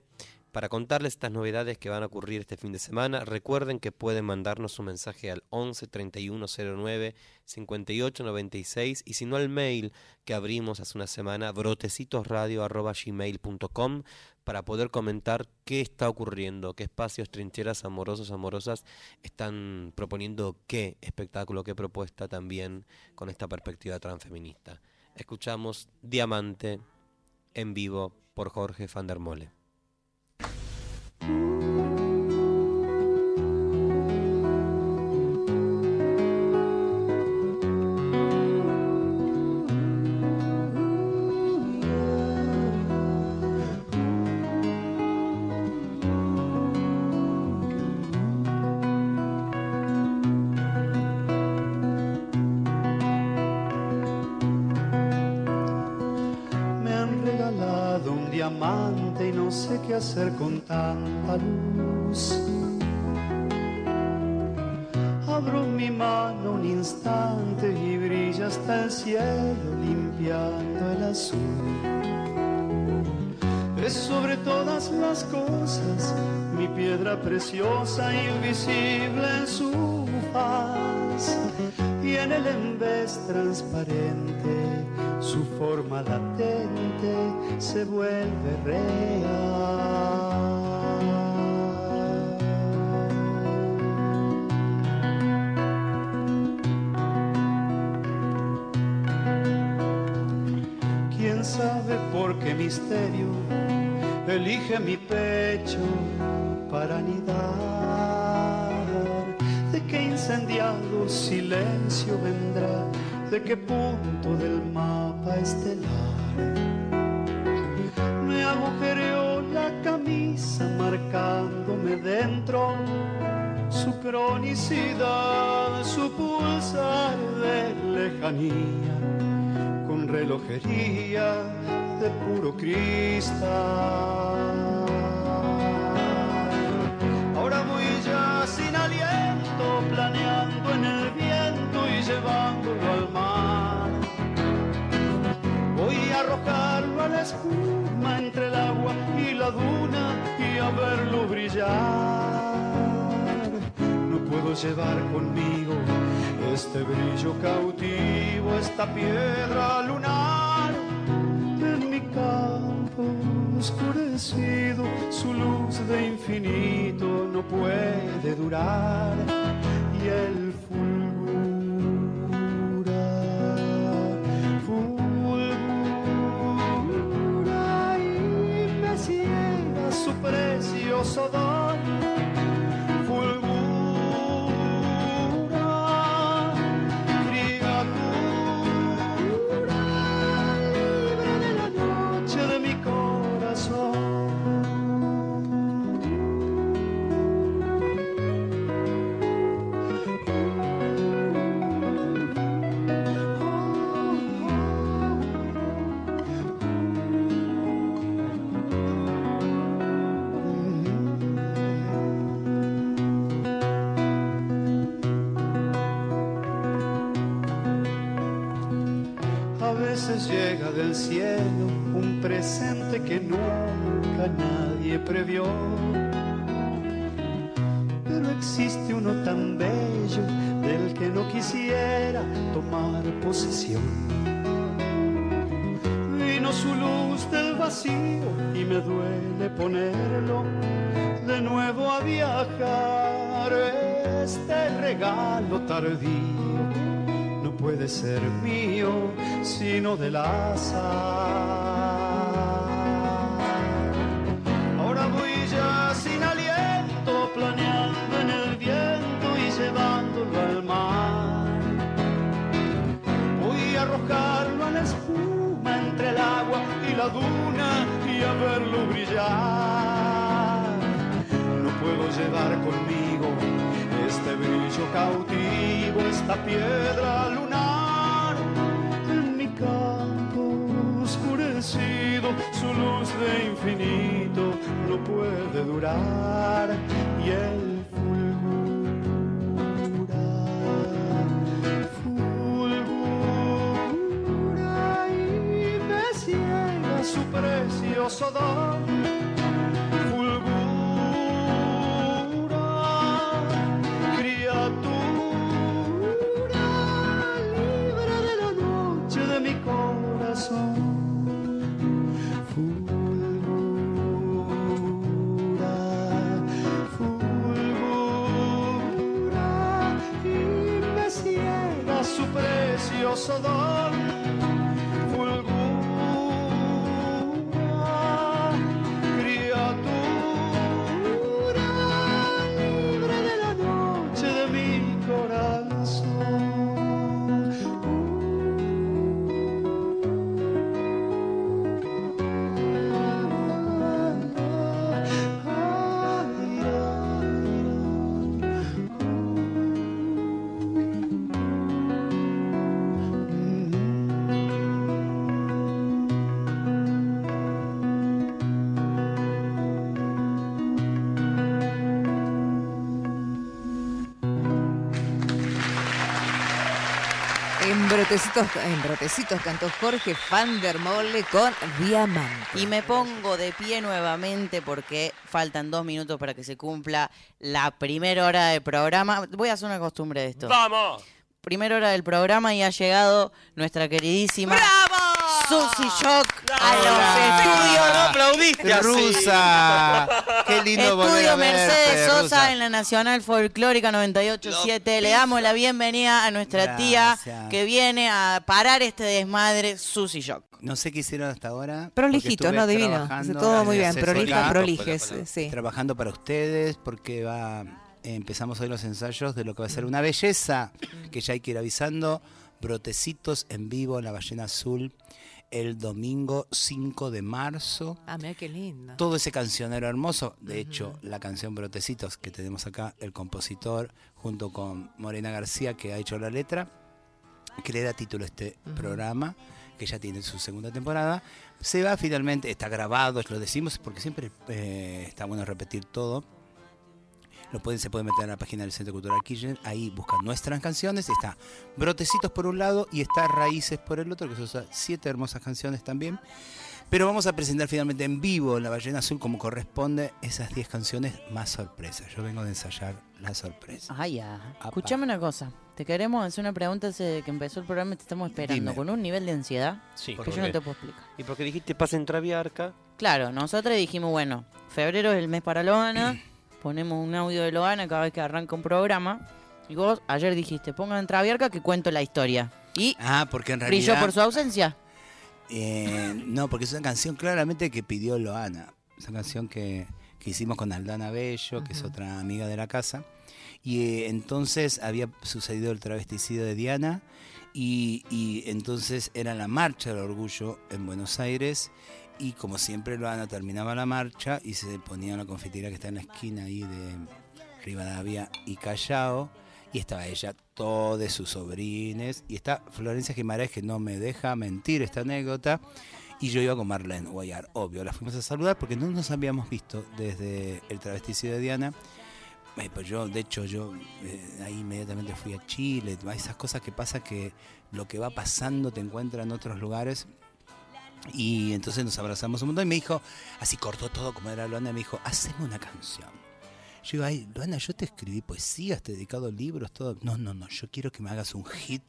Para contarles estas novedades que van a ocurrir este fin de semana, recuerden que pueden mandarnos un mensaje al 11 31 09 58 96 y si no al mail que abrimos hace una semana, brotecitosradio.gmail.com para poder comentar qué está ocurriendo, qué espacios, trincheras, amorosos, amorosas están proponiendo qué espectáculo, qué propuesta también con esta perspectiva transfeminista. Escuchamos Diamante en vivo por Jorge van der Mole. Me hacer con tanta luz. Abro mi mano un instante y brilla hasta el cielo limpiando el azul. Es sobre todas las cosas mi piedra preciosa invisible en su faz y en el embés transparente su forma latente se vuelve real. ¿Quién sabe por qué misterio elige mi pecho para anidar? ¿De qué incendiado silencio vendrá? ¿De qué su pulsar de lejanía con relojería de puro cristal. Esta piedra lunar en mi campo oscurecido, su luz de infinito no puede durar y el fulgura, fulgura y me ciega su precioso don. Vino su luz del vacío y me duele ponerlo de nuevo a viajar. Este regalo tardío no puede ser mío, sino del azar. Y a verlo brillar. No puedo llevar conmigo este brillo cautivo, esta piedra lunar en mi campo oscurecido, su luz de infinito no puede durar y el precioso En brotecitos, en brotecitos cantó Jorge Van der Mole con Diamante. Y me pongo de pie nuevamente porque faltan dos minutos para que se cumpla la primera hora del programa. Voy a hacer una costumbre de esto. ¡Vamos! Primera hora del programa y ha llegado nuestra queridísima ¡Bravo! Susy Shock a los estudios. No aplaudiste así. Rusa. Qué lindo volver Estudio verte, Mercedes Sosa Rusa. en la Nacional Folclórica 987. Le damos la bienvenida a nuestra tía Gracias. que viene a parar este desmadre, Susy Shock. No sé qué hicieron hasta ahora. Prolijito, porque no, estuve divino. trabajando Todo muy bien. Prolija, asesoría, prolijes. Sí. Trabajando para ustedes porque va empezamos hoy los ensayos de lo que va a ser una belleza que ya hay que ir avisando. Brotecitos en vivo en la Ballena Azul el domingo 5 de marzo. Ah, mira qué lindo. Todo ese cancionero hermoso, de hecho, la canción Brotecitos que tenemos acá, el compositor, junto con Morena García, que ha hecho la letra, que le da título a este programa, que ya tiene su segunda temporada, se va finalmente, está grabado, lo decimos porque siempre eh, está bueno repetir todo. Lo pueden, se pueden meter en la página del Centro Cultural Kirchner, ahí buscan nuestras canciones, está Brotecitos por un lado y está Raíces por el otro, que son siete hermosas canciones también. Pero vamos a presentar finalmente en vivo en la Ballena Azul, como corresponde, esas 10 canciones más sorpresas. Yo vengo de ensayar la sorpresa. Ya. Escuchame una cosa. Te queremos hacer una pregunta desde que empezó el programa y te estamos esperando. Dime. Con un nivel de ansiedad Sí, que ¿por yo no te puedo explicar. Y porque dijiste pasa en Traviarca. Claro, nosotros dijimos, bueno, febrero es el mes para Loana, [clears throat] ponemos un audio de Loana cada vez que arranca un programa. Y vos ayer dijiste, pongan en Traviarca que cuento la historia. Y Ah, porque en brilló por su ausencia. Eh, no, porque es una canción claramente que pidió Loana. Es una canción que, que hicimos con Aldana Bello, que es otra amiga de la casa. Y eh, entonces había sucedido el travesticidio de Diana. Y, y entonces era la marcha del orgullo en Buenos Aires. Y como siempre, Loana terminaba la marcha y se ponía en la confitería que está en la esquina ahí de Rivadavia y Callao. Y estaba ella, todos sus sobrines. Y está Florencia Guimaraes, que no me deja mentir esta anécdota. Y yo iba con Marlene Guayar, obvio. La fuimos a saludar porque no nos habíamos visto desde el travesticio de Diana. Eh, pues yo, de hecho, yo eh, ahí inmediatamente fui a Chile, esas cosas que pasa que lo que va pasando te encuentra en otros lugares. Y entonces nos abrazamos un montón y me dijo, así cortó todo como era Luana, y me dijo, haceme una canción. Yo digo, ay, Luana, yo te escribí poesías, te he dedicado libros, todo. No, no, no, yo quiero que me hagas un hit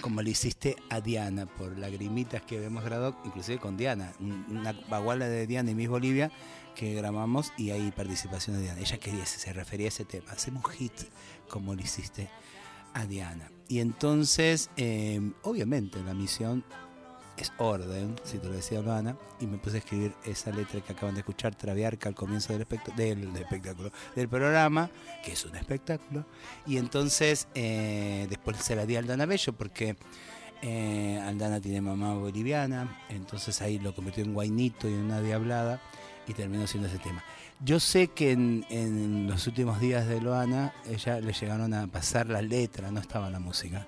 como le hiciste a Diana por lagrimitas que hemos grabado, inclusive con Diana, un- una baguala de Diana y Miss Bolivia que grabamos y hay participación de Diana. Ella quería, se refería a ese tema, hacemos un hit como le hiciste a Diana. Y entonces, eh, obviamente, la misión es orden, si te lo decía Luana, y me puse a escribir esa letra que acaban de escuchar, Traviarca, al comienzo del, del espectáculo, del programa, que es un espectáculo. Y entonces, eh, después se la di a Aldana Bello, porque eh, Aldana tiene mamá boliviana, entonces ahí lo convirtió en guainito y en una diablada, y terminó siendo ese tema. Yo sé que en, en los últimos días de Loana, ella le llegaron a pasar la letra, no estaba la música.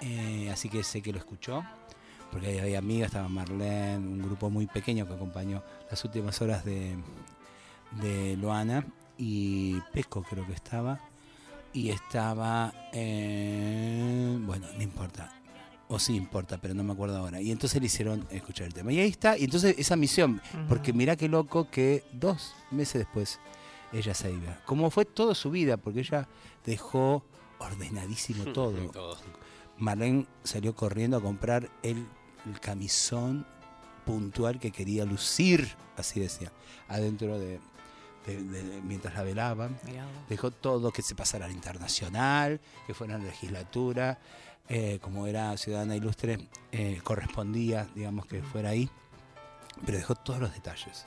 Eh, así que sé que lo escuchó, porque ahí había amigas, estaba Marlene, un grupo muy pequeño que acompañó las últimas horas de, de Loana, y Pesco creo que estaba, y estaba, eh, bueno, no importa, o sí importa, pero no me acuerdo ahora. Y entonces le hicieron escuchar el tema. Y ahí está, y entonces esa misión, porque mirá qué loco que dos meses después ella se iba. Como fue toda su vida, porque ella dejó ordenadísimo [laughs] todo. Todo. Marlene salió corriendo a comprar el, el camisón puntual que quería lucir, así decía, adentro de, de- de- mientras la velaban. Dejó todo, que se pasara a la internacional, que fuera a la legislatura, eh, como era ciudadana ilustre, eh, correspondía, digamos, que fuera ahí, pero dejó todos los detalles.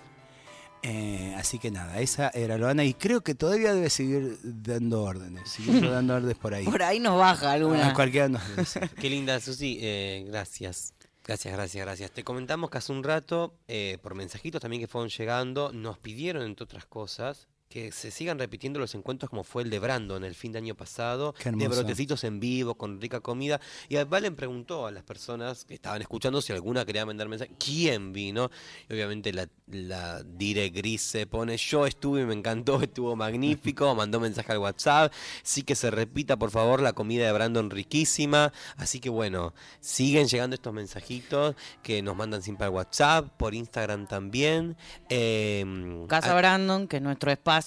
Eh, así que nada, esa era Loana y creo que todavía debe seguir dando órdenes, siguiendo [laughs] dando órdenes por ahí. Por ahí nos baja alguna. Ah, cualquiera nos. [laughs] Qué linda, Susi. eh, gracias. Gracias, gracias, gracias. Te comentamos que hace un rato, eh, por mensajitos también que fueron llegando, nos pidieron, entre otras cosas, que se sigan repitiendo los encuentros como fue el de Brandon el fin de año pasado, Qué de brotecitos en vivo, con rica comida. Y a Valen preguntó a las personas que estaban escuchando si alguna quería mandar mensaje, quién vino. Y obviamente la, la dire gris se pone, yo estuve, me encantó, [laughs] estuvo magnífico, mandó mensaje al WhatsApp. Sí que se repita, por favor, la comida de Brandon riquísima. Así que bueno, siguen llegando estos mensajitos que nos mandan siempre al WhatsApp, por Instagram también. Eh, Casa ah, Brandon, que es nuestro espacio,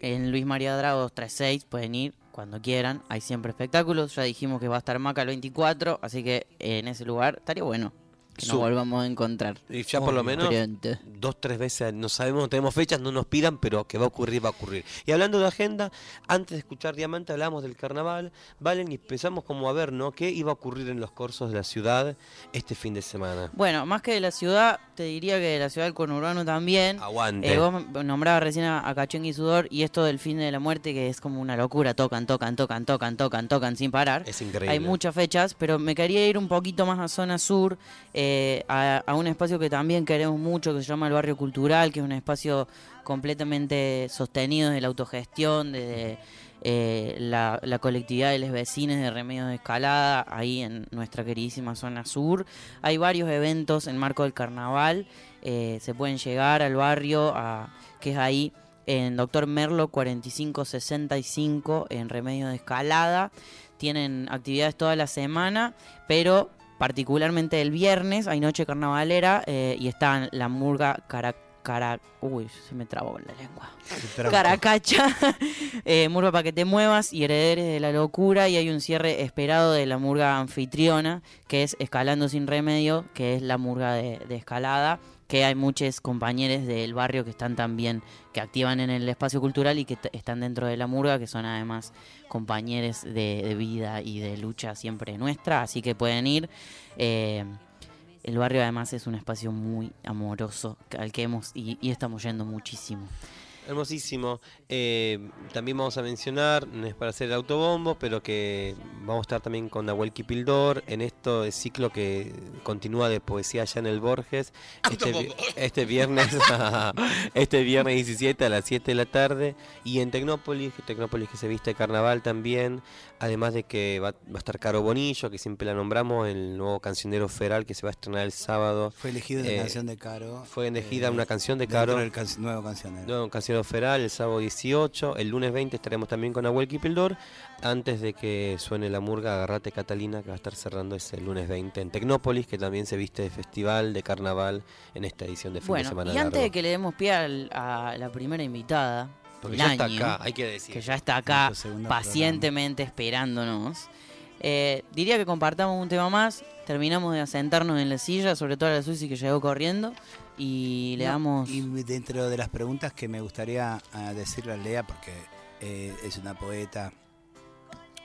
en Luis María Drago 236, pueden ir cuando quieran, hay siempre espectáculos, ya dijimos que va a estar Maca el 24, así que en ese lugar estaría bueno que nos volvamos a encontrar. Y ya por lo menos Pronto. dos, tres veces, no sabemos, no tenemos fechas, no nos pidan, pero que va a ocurrir, va a ocurrir. Y hablando de agenda, antes de escuchar Diamante hablamos del carnaval, Valen, y empezamos como a ver, ¿no? ¿Qué iba a ocurrir en los corsos de la ciudad este fin de semana? Bueno, más que de la ciudad, te diría que de la ciudad del conurbano también. Aguante. Eh, vos nombrabas recién a, Cachengue y Sudor y esto del fin de la muerte que es como una locura, tocan, tocan, tocan, tocan, tocan, tocan sin parar. Es increíble. Hay muchas fechas, pero me quería ir un poquito más a zona sur, eh, a, a un espacio que también queremos mucho, que se llama el Barrio Cultural, que es un espacio completamente sostenido de la autogestión, de, eh, la, colectividad de los vecinos de Remedios de Escalada, ahí en nuestra queridísima zona sur. Hay varios eventos en marco del carnaval, eh, se pueden llegar al barrio, que es ahí en Doctor Merlo 4565 en Remedio de Escalada. Tienen actividades toda la semana, pero particularmente el viernes hay noche carnavalera eh, y está la murga cara, cara uy, se me trabó la lengua. Caracacha, [laughs] eh, Murga para que te muevas y Herederes de la Locura y hay un cierre esperado de la murga anfitriona que es Escalando sin Remedio, que es la murga de, de escalada, que hay muchos compañeros del barrio que están también, que activan en el espacio cultural y que están dentro de la murga, que son además compañeros de, vida y de lucha siempre nuestra, así que pueden ir. Eh, el barrio además es un espacio muy amoroso al que hemos y estamos yendo muchísimo. Hermosísimo. Eh, también vamos a mencionar, no es para hacer el autobombo, pero que vamos a estar también con Nahuel Kipildor en esto de ciclo que continúa de poesía allá en el Borges. Este, vi- [laughs] este viernes [laughs] este viernes 17 a las 7 de la tarde. Y en Tecnópolis, Tecnópolis que se viste de carnaval también. Además de que va, va a estar Caro Bonillo, que siempre la nombramos, el nuevo cancionero feral que se va a estrenar el sábado. Fue elegida una Eh, canción de Caro. Fue elegida eh, una canción de Caro. can- nuevo cancionero. Nuevo cancionero feral el sábado 18. El lunes 20 estaremos también con Nahuel Kipildor. Antes de que suene la murga, agarrate Catalina, que va a estar cerrando ese lunes 20 en Tecnópolis, que también se viste de festival, de carnaval en esta edición de fin de Bueno, semana. y antes largo. de que le demos pie al- a la primera invitada, Porque del ya está acá, hay que decir. que ya está acá pacientemente esperándonos, eh, diría que compartamos un tema más, terminamos de asentarnos en la silla, sobre todo a la Susi que llegó corriendo, y le No, damos... Y dentro de las preguntas que me gustaría ah, decirle a Lea, porque eh, es una poeta,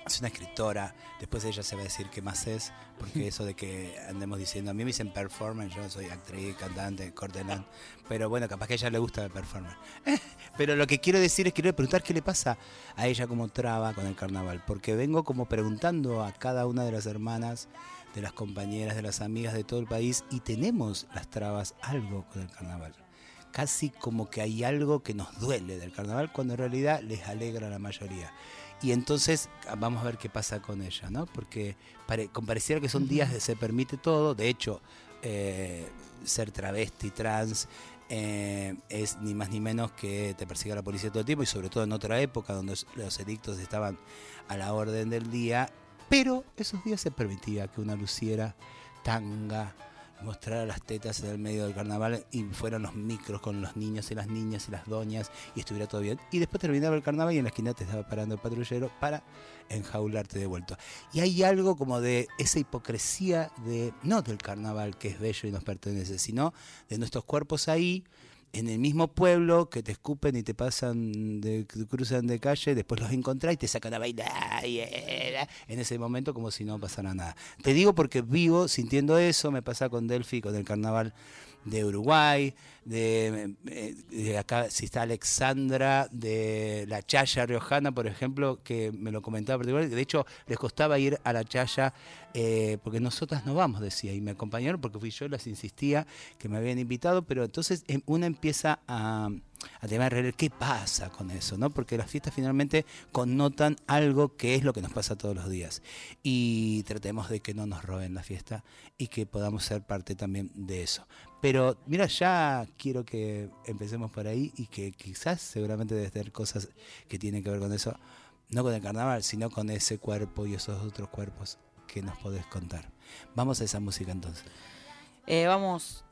es una escritora, después ella se va a decir qué más es, porque [laughs] eso de que andemos diciendo, a mí me dicen performance, yo soy actriz, cantante, cortelán, pero bueno, capaz que a ella le gusta el performance. [laughs] Pero lo que quiero decir es, quiero preguntar qué le pasa a ella como traba con el carnaval, porque vengo como preguntando a cada una de las hermanas, de las compañeras, de las amigas de todo el país, y tenemos las trabas algo con el carnaval casi como que hay algo que nos duele del carnaval cuando en realidad les alegra a la mayoría. Y entonces vamos a ver qué pasa con ella, ¿no? Porque pare- pareciera que son días de se permite todo, de hecho, eh, ser travesti, trans, eh, es ni más ni menos que te persiga la policía todo el tiempo y sobre todo en otra época donde los edictos estaban a la orden del día, pero esos días se permitía que una luciera tanga, mostrara las tetas en el medio del carnaval y fueran los micros con los niños y las niñas y las doñas y estuviera todo bien. Y después terminaba el carnaval y en la esquina te estaba parando el patrullero para enjaularte de vuelta. Y hay algo como de esa hipocresía de, no del carnaval que es bello y nos pertenece, sino de nuestros cuerpos ahí en el mismo pueblo que te escupen y te pasan, de, cruzan de calle, después los encontrás y te sacan a bailar y, en ese momento como si no pasara nada. Te digo porque vivo sintiendo eso, me pasa con Delphi, con el carnaval de Uruguay, de, eh, de acá, si está Alexandra, de la Chaya Riojana, por ejemplo, que me lo comentaba particularmente, de hecho les costaba ir a la Chaya eh, porque nosotras no vamos, decía, y me acompañaron porque fui yo, las insistía que me habían invitado, pero entonces em, una empieza a, a que reír, qué pasa con eso, ¿no? Porque las fiestas finalmente connotan algo que es lo que nos pasa todos los días. Y tratemos de que no nos roben la fiesta y que podamos ser parte también de eso. Pero mira, ya quiero que empecemos por ahí y que quizás seguramente debe tener cosas que tienen que ver con eso, no con el carnaval, sino con ese cuerpo y esos otros cuerpos que nos podés contar. Vamos a esa música entonces. Eh, vamos,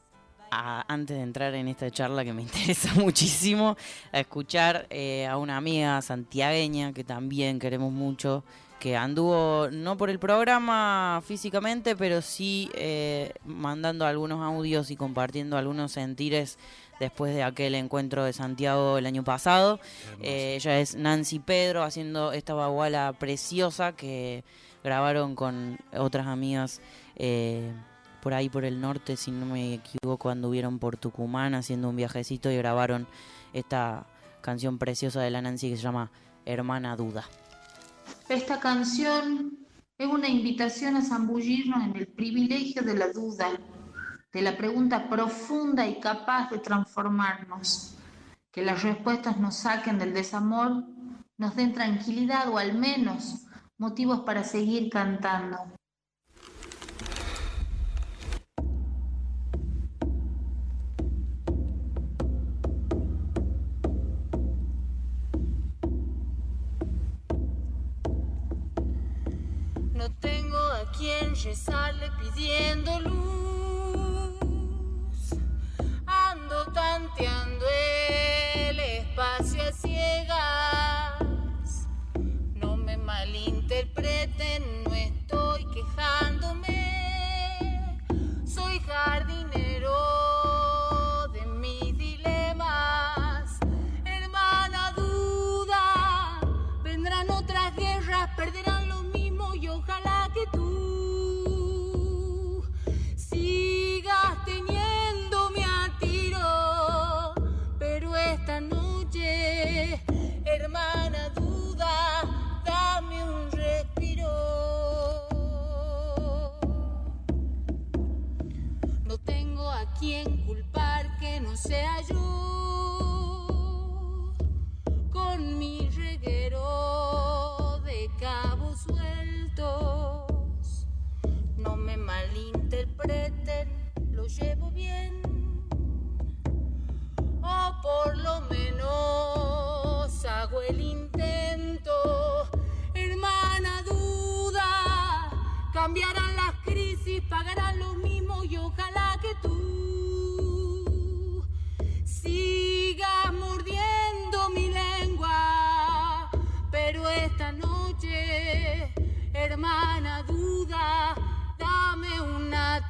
a- antes de entrar en esta charla que me [laughs] interesa muchísimo, a escuchar eh, a una amiga santiagueña que también queremos mucho, que anduvo no por el programa físicamente, pero sí eh, mandando algunos audios y compartiendo algunos sentires después de aquel encuentro de Santiago el año pasado. Eh, ella es Nancy Pedro haciendo esta baguala preciosa que grabaron con otras amigas eh, por ahí por el norte, si no me equivoco, anduvieron por Tucumán haciendo un viajecito y grabaron esta canción preciosa de la Nancy que se llama Hermana Duda. Esta canción es una invitación a zambullirnos en el privilegio de la duda, de la pregunta profunda y capaz de transformarnos. Que las respuestas nos saquen del desamor, nos den tranquilidad o al menos motivos para seguir cantando. Quien rezarle pidiendo luz.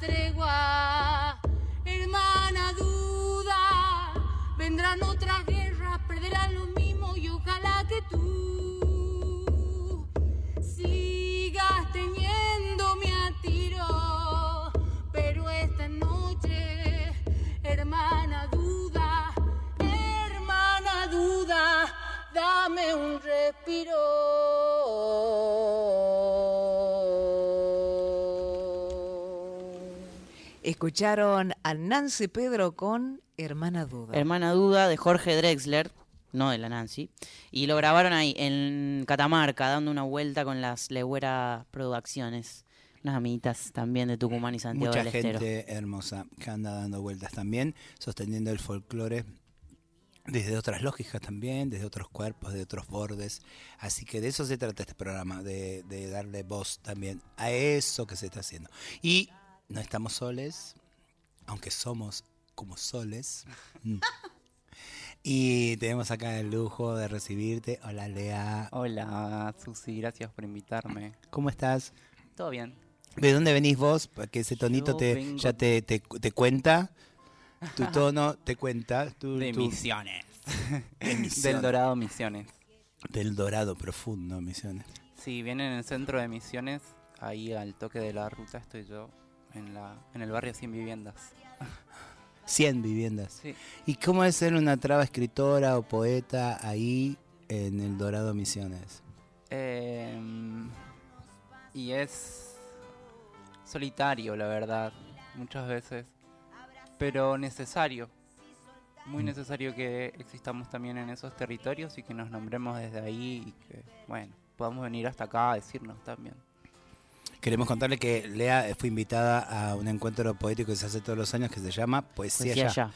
Tregua. Hermana duda, vendrán otras guerras, perderán lo mismo y ojalá que tú sigas teniéndome a tiro. Pero esta noche, hermana duda, hermana duda, dame un respiro. Escucharon a Nancy Pedro con Hermana Duda. Hermana Duda de Jorge Drexler, no de la Nancy. Y lo grabaron ahí, en Catamarca, dando una vuelta con las Legüera Producciones. Unas amiguitas también de Tucumán y Santiago Mucha del Estero. gente hermosa que anda dando vueltas también, sosteniendo el folclore desde otras lógicas también, desde otros cuerpos, de otros bordes. Así que de eso se trata este programa, de, de darle voz también a eso que se está haciendo. Y no estamos soles, aunque somos como soles. Mm. [laughs] Y tenemos acá el lujo de recibirte. Hola Lea. Hola Susi, gracias por invitarme. ¿Cómo estás? ¿Todo bien? ¿De dónde venís vos? Porque ese tonito Yo te, vengo- ya te, te, te cuenta. Tu [laughs] tono te cuenta. Tu, De tu- Misiones. [laughs] De Misiones. Del Dorado Misiones. Del Dorado Profundo, Misiones. Sí, viene en el centro de Misiones, ahí al toque de la ruta estoy yo, en, la, en el barrio Sin Viviendas. [laughs] 100 viviendas. Sí. ¿Y cómo es ser una traba escritora o poeta ahí en el Dorado Misiones? Em, y es solitario, la verdad, muchas veces, pero necesario. Muy Mm. necesario que existamos también en esos territorios y que nos nombremos desde ahí y que, bueno, podamos venir hasta acá a decirnos también. Queremos contarle que Lea fue invitada a un encuentro poético que se hace todos los años que se llama Poesía, Poesía Ya.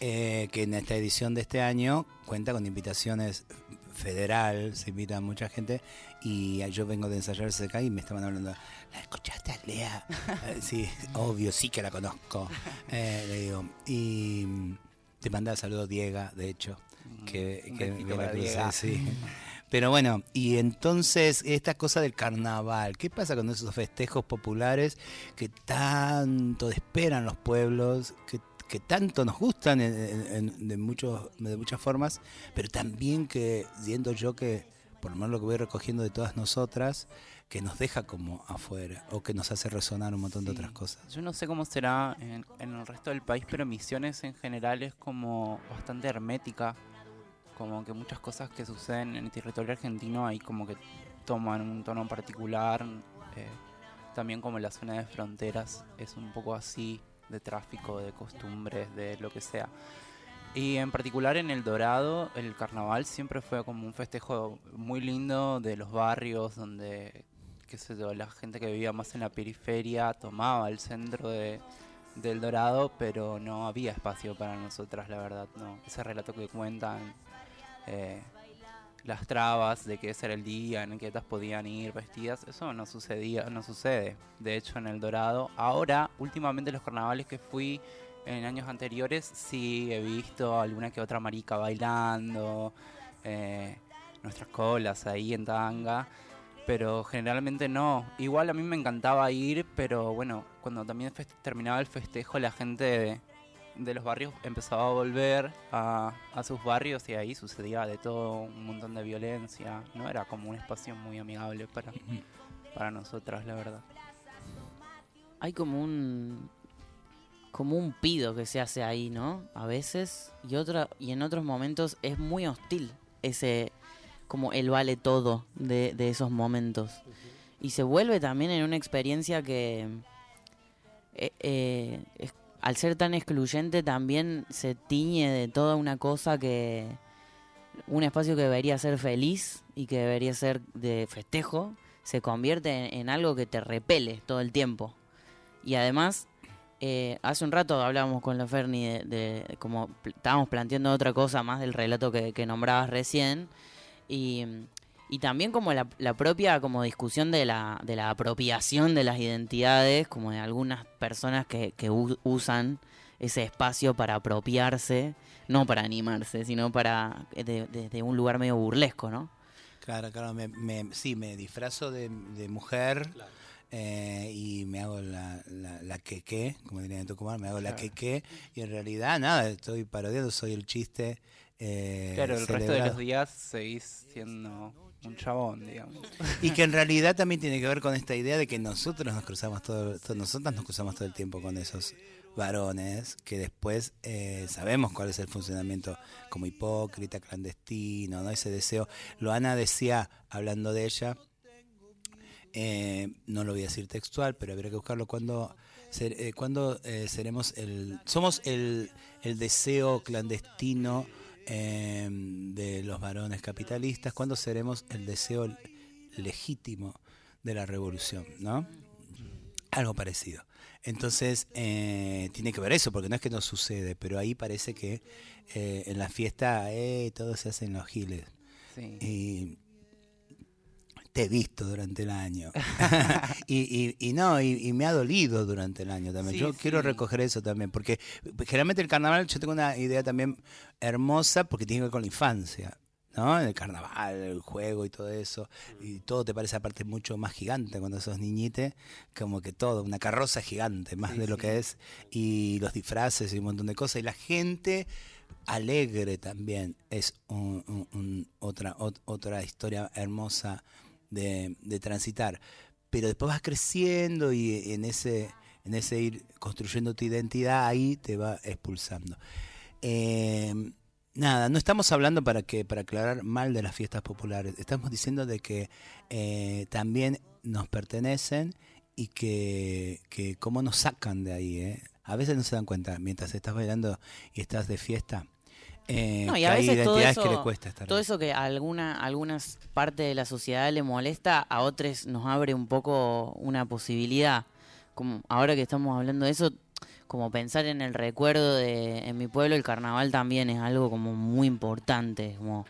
Eh, que en esta edición de este año cuenta con invitaciones federal, se invita a mucha gente y yo vengo de ensayar acá y me estaban hablando, ¿la escuchaste a Lea? [laughs] Eh, sí, obvio, sí que la conozco, eh, le digo. Y te manda saludos Diega, de hecho, que, Mm, que la para crucé, Diega. sí. [laughs] Pero bueno, y entonces esta cosa del carnaval, ¿qué pasa con esos festejos populares que tanto esperan los pueblos, que, que tanto nos gustan en- de, muchos, de muchas formas, pero también que siento yo que, por lo menos lo que voy recogiendo de todas nosotras, que nos deja como afuera o que nos hace resonar un montón de otras cosas? Yo no sé cómo será en, en el resto del país, pero Misiones en general es como bastante hermética. Como que muchas cosas que suceden en el territorio argentino ahí como que toman un tono particular. eh, también como la zona de fronteras es un poco así, de tráfico, de costumbres, de lo que sea. Y en particular en El Dorado, el carnaval siempre fue como un festejo muy lindo de los barrios donde, qué sé yo, la gente que vivía más en la periferia tomaba el centro de, del Dorado, pero no había espacio para nosotras, la verdad, no. Ese relato que cuentan, eh, las trabas de que ese era el día en el que podían ir vestidas, eso no sucedía, no sucede. De hecho, en El Dorado, ahora, últimamente los carnavales que fui en años anteriores, sí he visto alguna que otra marica bailando, eh, nuestras colas ahí en tanga, pero generalmente no. Igual a mí me encantaba ir, pero bueno, cuando también terminaba el festejo, la gente de, los barrios empezaba a volver a, a sus barrios y ahí sucedía de todo, un montón de violencia. No era como un espacio muy amigable para, para nosotras, la verdad. Hay como un como un pido que se hace ahí, ¿no? A veces y otra y en otros momentos es muy hostil ese como el vale todo de, de esos momentos y se vuelve también en una experiencia que eh, eh, es al ser tan excluyente también se tiñe de toda una cosa que un espacio que debería ser feliz y que debería ser de festejo se convierte en, algo que te repele todo el tiempo. Y además, eh, hace un rato hablábamos con la Ferni de, como estábamos planteando otra cosa más del relato que, que nombrabas recién y, y también como la, la propia como discusión de la, de la apropiación de las identidades, como de algunas personas que, que u- usan ese espacio para apropiarse, no para animarse, sino para de- desde un lugar medio burlesco, ¿no? Claro, claro, me, me- sí, me disfrazo de, de mujer eh, y me hago la, la, la queque, como dirían en Tucumán, me hago la queque y en realidad nada, estoy parodiando, soy el chiste. Eh, Claro, el resto de los días seguís siendo un chabón, digamos. Y que en realidad también tiene que ver con esta idea de que nosotros nos cruzamos todo, to- nosotras nos cruzamos todo el tiempo con esos varones que después eh, sabemos cuál es el funcionamiento como hipócrita, clandestino, ¿no? Ese deseo. Loana decía, hablando de ella, eh, no lo voy a decir textual, pero habría que buscarlo cuando ser- eh, cuando eh, seremos el somos el, el deseo clandestino eh, de los varones capitalistas, cuando seremos el deseo legítimo de la revolución, ¿no? Algo parecido. Entonces, eh, tiene que ver eso, porque no es que no sucede, pero ahí parece que eh, en la fiesta eh, todo se hace en los giles. Sí. Y te he visto durante el año. [laughs] [laughs] y, y, y no, y, y me ha dolido durante el año también. Sí, yo quiero recoger eso también, porque generalmente el carnaval yo tengo una idea también hermosa porque tiene que ver con la infancia. ¿no? El carnaval, el juego y todo eso, y todo te parece aparte mucho más gigante cuando sos niñite, como que todo, una carroza gigante, más Sí, de lo que es, y los disfraces y un montón de cosas, y la gente alegre también es un- un- un- otra, ot- otra historia hermosa de, transitar. Pero después vas creciendo y en ese, en ese ir construyendo tu identidad, ahí te va expulsando. Eh, nada, no estamos hablando para que para aclarar mal de las fiestas populares. Estamos diciendo de que eh, también nos pertenecen y que, que cómo nos sacan de ahí. ¿eh? A veces no se dan cuenta mientras estás bailando y estás de fiesta. Eh, No, y a veces todo eso, que le cuesta estar. todo eso que a alguna, algunas partes de la sociedad le molesta, a otros nos abre un poco una posibilidad. Como ahora que estamos hablando de eso, como pensar en el recuerdo de en mi pueblo el carnaval también es algo como muy importante, como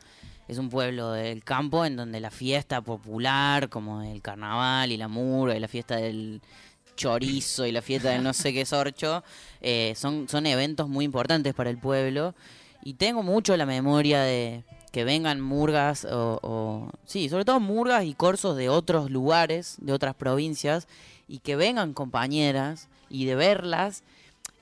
es un pueblo del campo en donde la fiesta popular, como el carnaval y la murga y la fiesta del chorizo y la fiesta del no sé qué sorcho, eh, son, son eventos muy importantes para el pueblo. Y tengo mucho la memoria de que vengan murgas o, sí, sobre todo murgas y corsos de otros lugares, de otras provincias, y que vengan compañeras y de verlas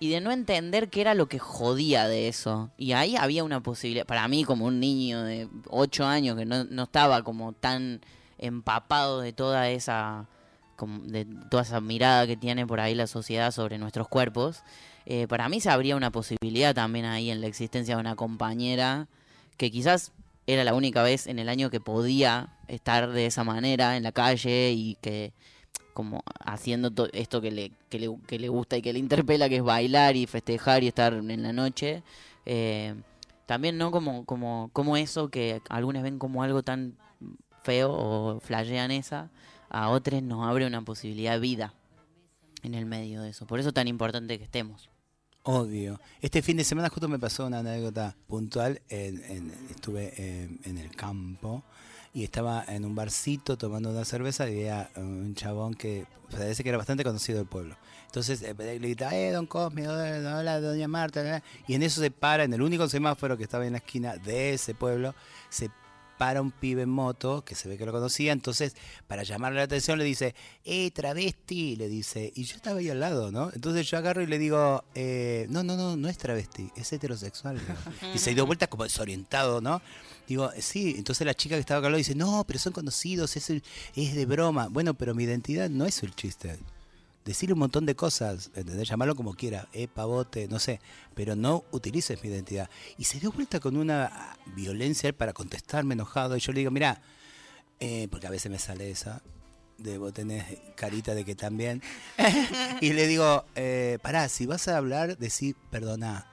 y de no entender qué era lo que jodía de eso. Y ahí había una posibilidad, para mí como un niño de 8 años que no, no estaba como tan empapado de toda esa de toda esa mirada que tiene por ahí la sociedad sobre nuestros cuerpos, eh, para mí se abría una posibilidad también ahí en la existencia de una compañera que quizás era la única vez en el año que podía estar de esa manera en la calle y que como haciendo to- esto que le, que, le, que le gusta y que le interpela, que es bailar y festejar y estar en la noche. eh, también no como, como, como eso que algunos ven como algo tan feo o flashean esa, a otros nos abre una posibilidad de vida en el medio de eso. Por eso es tan importante que estemos. Obvio. Este fin de semana justo me pasó una anécdota puntual. en- en- estuve en, en el campo y estaba en un barcito tomando una cerveza y había un chabón que parece que era bastante conocido del pueblo. Entonces eh, le gritaba, eh, don Cosme, hola, doña Marta. Y en eso se para, en el único semáforo que estaba en la esquina de ese pueblo, se para un pibe en moto, que se ve que lo conocía, entonces para llamarle la atención le dice, eh, travesti, le dice, y yo estaba ahí al lado, ¿no? Entonces yo agarro y le digo, eh, no, no, no, no es travesti, es heterosexual. y se dio vuelta como desorientado, ¿no? Digo, sí, entonces la chica que estaba acá al lado dice, no, pero son conocidos, es, el- es de broma. Bueno, pero mi identidad no es el chiste. Decirle un montón de cosas, ¿entendés? Llamarlo como quiera, eh, pavote, no sé, pero no utilices mi identidad. Y se dio vuelta con una violencia para contestarme enojado. Y yo le digo, mira, eh, porque a veces me sale esa, de vos tenés carita de que también. [laughs] y le digo, eh, pará, si vas a hablar, decí perdona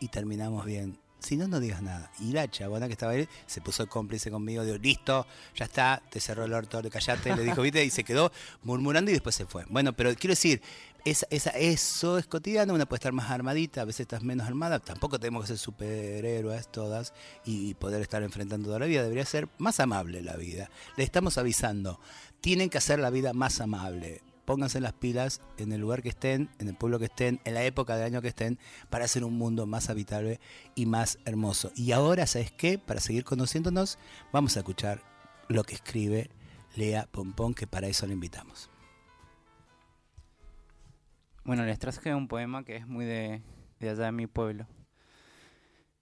y terminamos bien. Si no, no digas nada. Y la chabona que estaba ahí se puso cómplice conmigo, digo, listo, ya está, te cerró el orto, callate, le dijo, viste, y se quedó murmurando y después se fue. Bueno, pero quiero decir, esa, esa, eso es cotidiano, una puede estar más armadita, a veces estás menos armada, tampoco tenemos que ser superhéroes todas y poder estar enfrentando toda la vida, debería ser más amable la vida. Le estamos avisando, tienen que hacer la vida más amable. Pónganse las pilas en el lugar que estén, en el pueblo que estén, en la época del año que estén, para hacer un mundo más habitable y más hermoso. Y ahora, ¿sabes qué? Para seguir conociéndonos, vamos a escuchar lo que escribe Lea Pompón, que para eso le invitamos. Bueno, les traje un poema que es muy de, de allá de mi pueblo.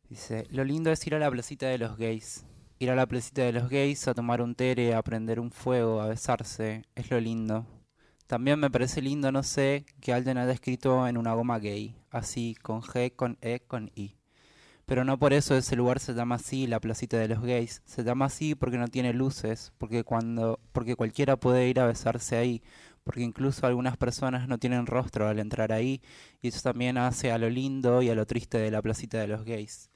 Dice, lo lindo es ir a la placita de los gays. Ir a la placita de los gays a tomar un tere, a prender un fuego, a besarse, es lo lindo. También me parece lindo, no sé, que alguien haya escrito en una goma gay, así, con G, con E, con I. Pero no por eso ese lugar se llama así, la placita de los gays. Se llama así porque no tiene luces, porque cuando, porque cualquiera puede ir a besarse ahí, porque incluso algunas personas no tienen rostro al entrar ahí, y eso también hace a lo lindo y a lo triste de la placita de los gays.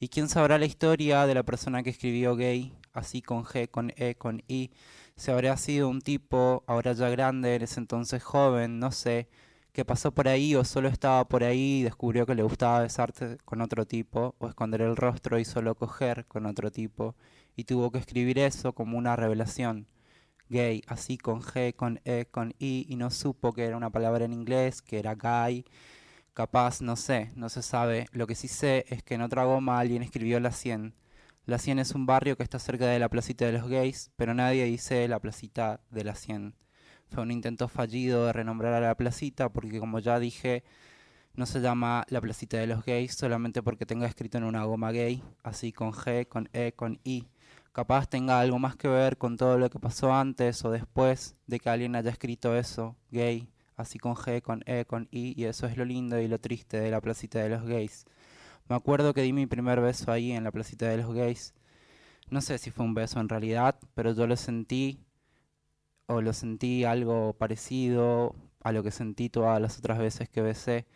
¿Y quién sabrá la historia de la persona que escribió gay, así con G, con E, con I? Si habría sido un tipo, ahora ya grande, en ese entonces joven, no sé, que pasó por ahí o solo estaba por ahí y descubrió que le gustaba besarse con otro tipo, o esconder el rostro y solo coger con otro tipo, y tuvo que escribir eso como una revelación. Gay, así con G, con E, con I, y no supo que era una palabra en inglés, que era gay, Capaz, no sé, no se sabe. Lo que sí sé es que en otra goma alguien escribió La 100. La 100 es un barrio que está cerca de la placita de los gays, pero nadie dice la placita de la 100. Fue un intento fallido de renombrar a la placita porque como ya dije, no se llama la placita de los gays solamente porque tenga escrito en una goma gay, así con G, con E, con I. Capaz tenga algo más que ver con todo lo que pasó antes o después de que alguien haya escrito eso, gay, así con G, con E, con I, y eso es lo lindo y lo triste de la placita de los gays. Me acuerdo que di mi primer beso ahí en la placita de los gays. No sé si fue un beso en realidad, pero yo lo sentí, o lo sentí algo parecido a lo que sentí todas las otras veces que besé.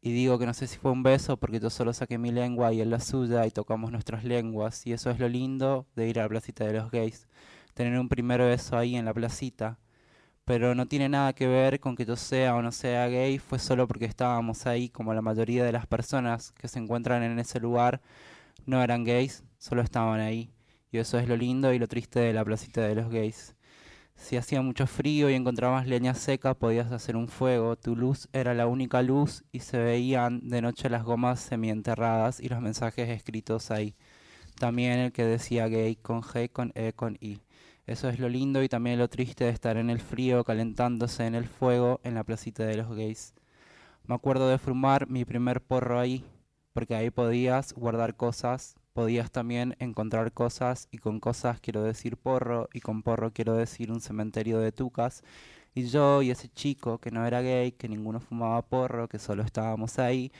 Y digo que no sé si fue un beso porque yo solo saqué mi lengua y él la suya y tocamos nuestras lenguas. Y eso es lo lindo de ir a la placita de los gays. Tener un primer beso ahí en la placita pero no tiene nada que ver con que yo sea o no sea gay, fue solo porque estábamos ahí, como la mayoría de las personas que se encuentran en ese lugar no eran gays, solo estaban ahí. Y eso es lo lindo y lo triste de la placita de los gays. Si hacía mucho frío y encontrabas leña seca, podías hacer un fuego. Tu luz era la única luz y se veían de noche las gomas semienterradas y los mensajes escritos ahí. También el que decía gay con G, con E, con I. Eso es lo lindo y también lo triste de estar en el frío, calentándose en el fuego en la placita de los gays. Me acuerdo de fumar mi primer porro ahí, porque ahí podías guardar cosas, podías también encontrar cosas, y con cosas quiero decir porro, y con porro quiero decir un cementerio de tucas. Y yo y ese chico que no era gay, que ninguno fumaba porro, que solo estábamos ahí,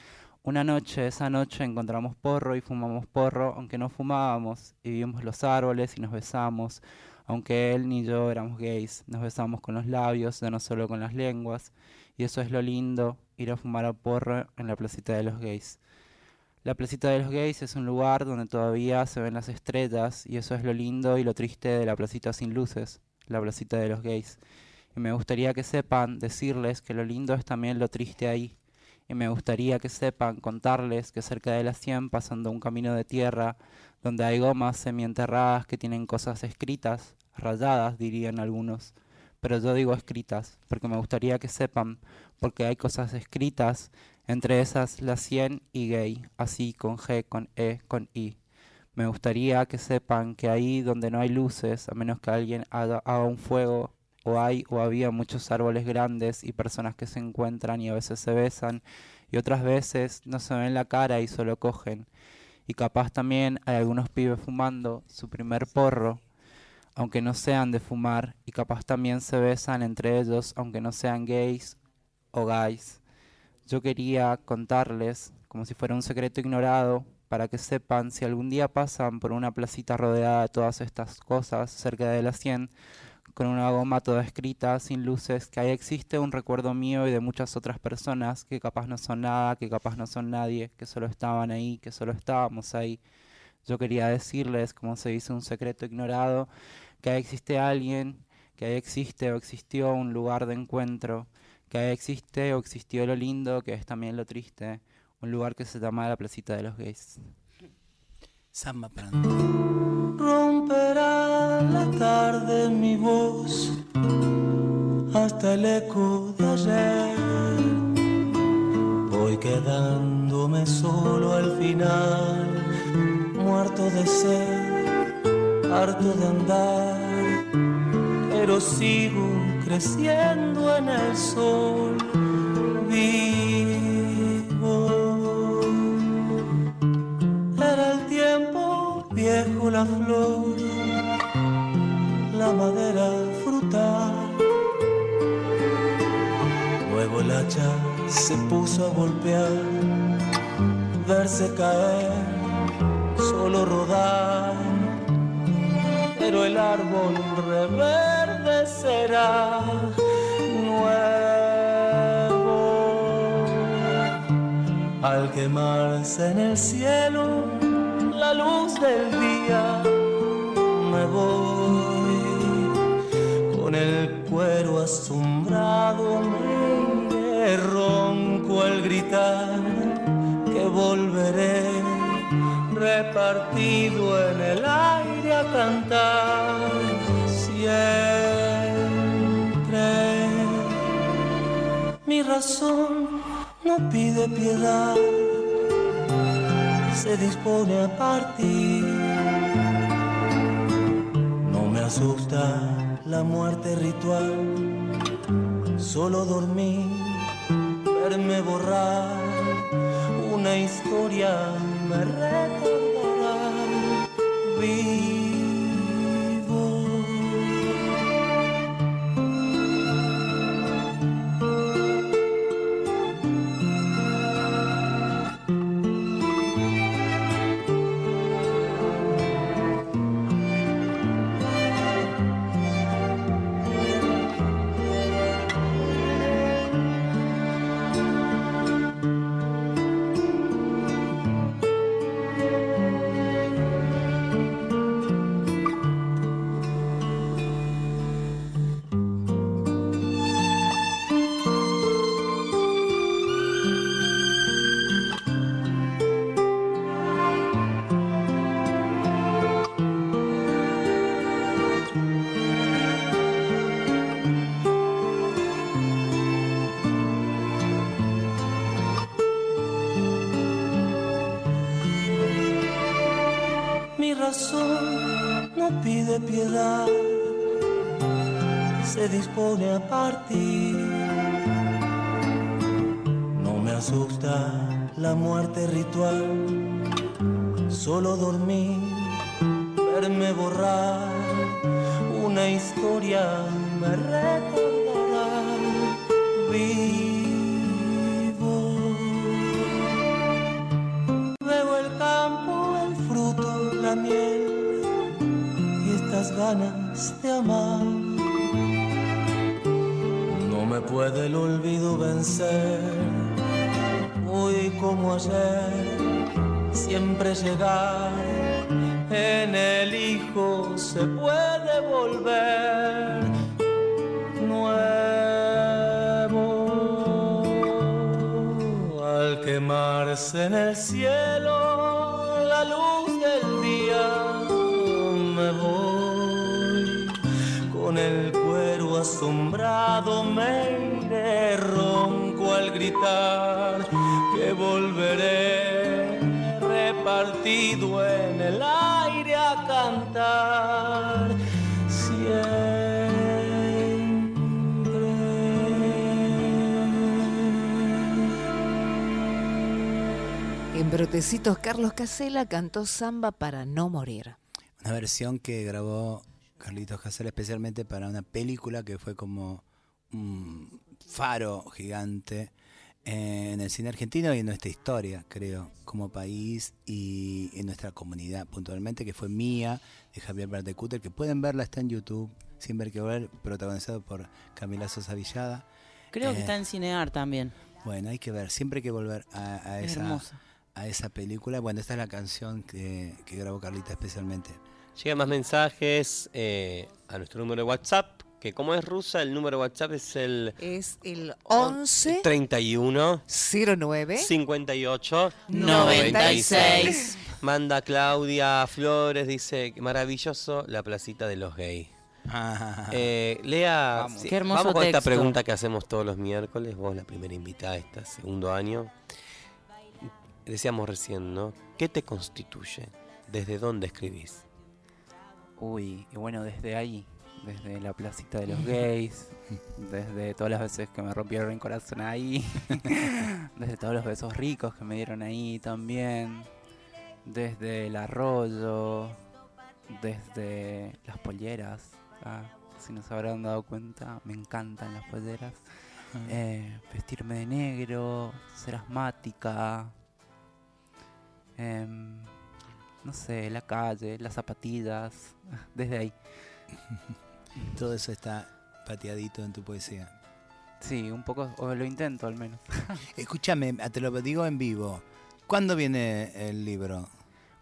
una noche, esa noche encontramos porro y fumamos porro, aunque no fumábamos, y vimos los árboles y nos besamos aunque él ni yo éramos gays, nos besamos con los labios, ya no solo con las lenguas, y eso es lo lindo, ir a fumar a porro en la placita de los gays. La placita de los gays es un lugar donde todavía se ven las estrellas, y eso es lo lindo y lo triste de la placita sin luces, la placita de los gays. Y me gustaría que sepan decirles que lo lindo es también lo triste ahí. Y me gustaría que sepan contarles que cerca de la 100, pasando un camino de tierra, donde hay gomas semienterradas que tienen cosas escritas, rayadas dirían algunos, pero yo digo escritas, porque me gustaría que sepan, porque hay cosas escritas, entre esas la 100 y gay, así con G, con E, con I. Me gustaría que sepan que ahí donde no hay luces, a menos que alguien haga, haga un fuego, o hay o había muchos árboles grandes y personas que se encuentran y a veces se besan, y otras veces no se ven la cara y solo cogen y capaz también hay algunos pibes fumando su primer porro, aunque no sean de fumar, y capaz también se besan entre ellos, aunque no sean gays o guys. Yo quería contarles, como si fuera un secreto ignorado, para que sepan si algún día pasan por una placita rodeada de todas estas cosas cerca de la 100, con una goma toda escrita, sin luces, que ahí existe un recuerdo mío y de muchas otras personas que capaz no son nada, que capaz no son nadie, que solo estaban ahí, que solo estábamos ahí. Yo quería decirles, como se dice, un secreto ignorado, que ahí existe alguien, que ahí existe o existió un lugar de encuentro, que ahí existe o existió lo lindo, que es también lo triste, un lugar que se llama la placita de los gays. Samba para Romperá la tarde mi voz hasta el eco de ayer. Voy quedándome solo al final, muerto de sed, harto de andar, pero sigo creciendo en el sol. Vivo. Era el tiempo viejo la flor, la madera frutal. Luego el hacha se puso a golpear, verse caer, solo rodar. Pero el árbol reverdecerá nuevo al quemarse en el cielo la luz del día. Me voy con el cuero asombrado, me ronco al gritar que volveré repartido en el aire cantar siempre. Mi razón no pide piedad, se dispone a partir. No me asusta la muerte ritual, solo dormir, verme borrar una historia me recordará vivo. Se Brotecitos, Carlos Casela cantó samba para no morir. Una versión que grabó Carlitos Casella especialmente para una película que fue como un faro gigante en el cine argentino y en nuestra historia, creo, como país y en nuestra comunidad puntualmente, que fue mía, de Javier Verdecuter, que pueden verla, está en YouTube, Sin ver que volver, protagonizado por Camila Sosa Villada. Creo que Eh, está en Cinear también. Bueno, hay que ver, siempre hay que volver a, a Es esa, hermosa. A esa película. Bueno, esta es la canción que, que grabó Carlita especialmente. Llegan más mensajes eh, a nuestro número de WhatsApp, que como es rusa, el número de WhatsApp es el Es el 11 31 09 58 96. Manda Claudia Flores, dice, maravilloso la placita de los gays. Eh, Lea, Vamos. sí, Qué hermoso vamos con esta texto. pregunta que hacemos todos los miércoles, vos la primera invitada de este segundo año. Decíamos recién, ¿no? ¿Qué te constituye? ¿Desde dónde escribís? Uy, y bueno, desde ahí, desde la placita de los gays, [laughs] desde todas las veces que me rompieron el corazón ahí, [laughs] desde todos los besos ricos que me dieron ahí también, desde el arroyo, desde las polleras, ah, si no se habrán dado cuenta, me encantan las polleras. Eh, vestirme de negro, ser asmática, em, no sé, la calle, las zapatillas, [laughs] desde ahí. [laughs] Todo eso está pateadito en tu poesía. Sí, un poco, o lo intento al menos. [laughs] Escúchame, te lo digo en vivo. ¿Cuándo viene el libro?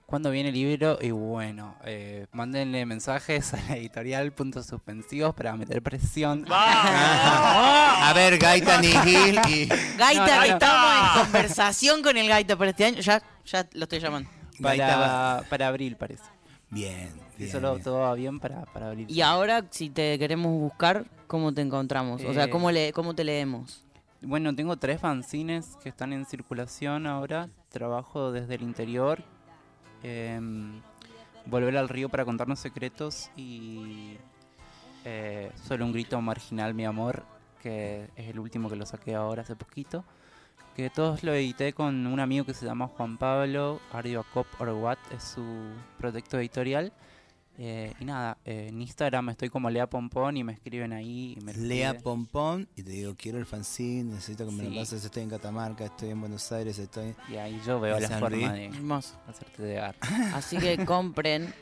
¿Cuándo viene el libro? Y bueno, eh, mándenle mensajes a la editorial puntos suspensivos para meter presión. [laughs] A ver, Gaita y... Gaita, No, no, no. estamos en conversación con el Gaita para este año. Ya, ya lo estoy llamando. Gaita Para, para abril, parece. Bien, bien, solo bien. todo va bien para, para abril. Y ahora, si te queremos buscar, ¿cómo te encontramos? O sea, Eh, ¿cómo, le, cómo te leemos? Bueno, tengo tres fanzines que están en circulación ahora. Trabajo desde el interior. Em, Volver al río para contarnos secretos y eh, Solo un grito marginal, mi amor, que es el último que lo saqué ahora hace poquito. Que todos lo edité con un amigo que se llama Juan Pablo, Ardiacop Orwat, es su proyecto editorial. Eh, y nada, eh, en Instagram estoy como Lea Pompón y me escriben ahí. Y me Lea escriben. Pompón y te digo, quiero el fanzine, necesito que me Sí. lo pases, estoy en Catamarca, estoy en Buenos Aires, estoy... Y ahí yo veo la forma Luis. de Hermoso. hacerte llegar. [laughs] Así que compren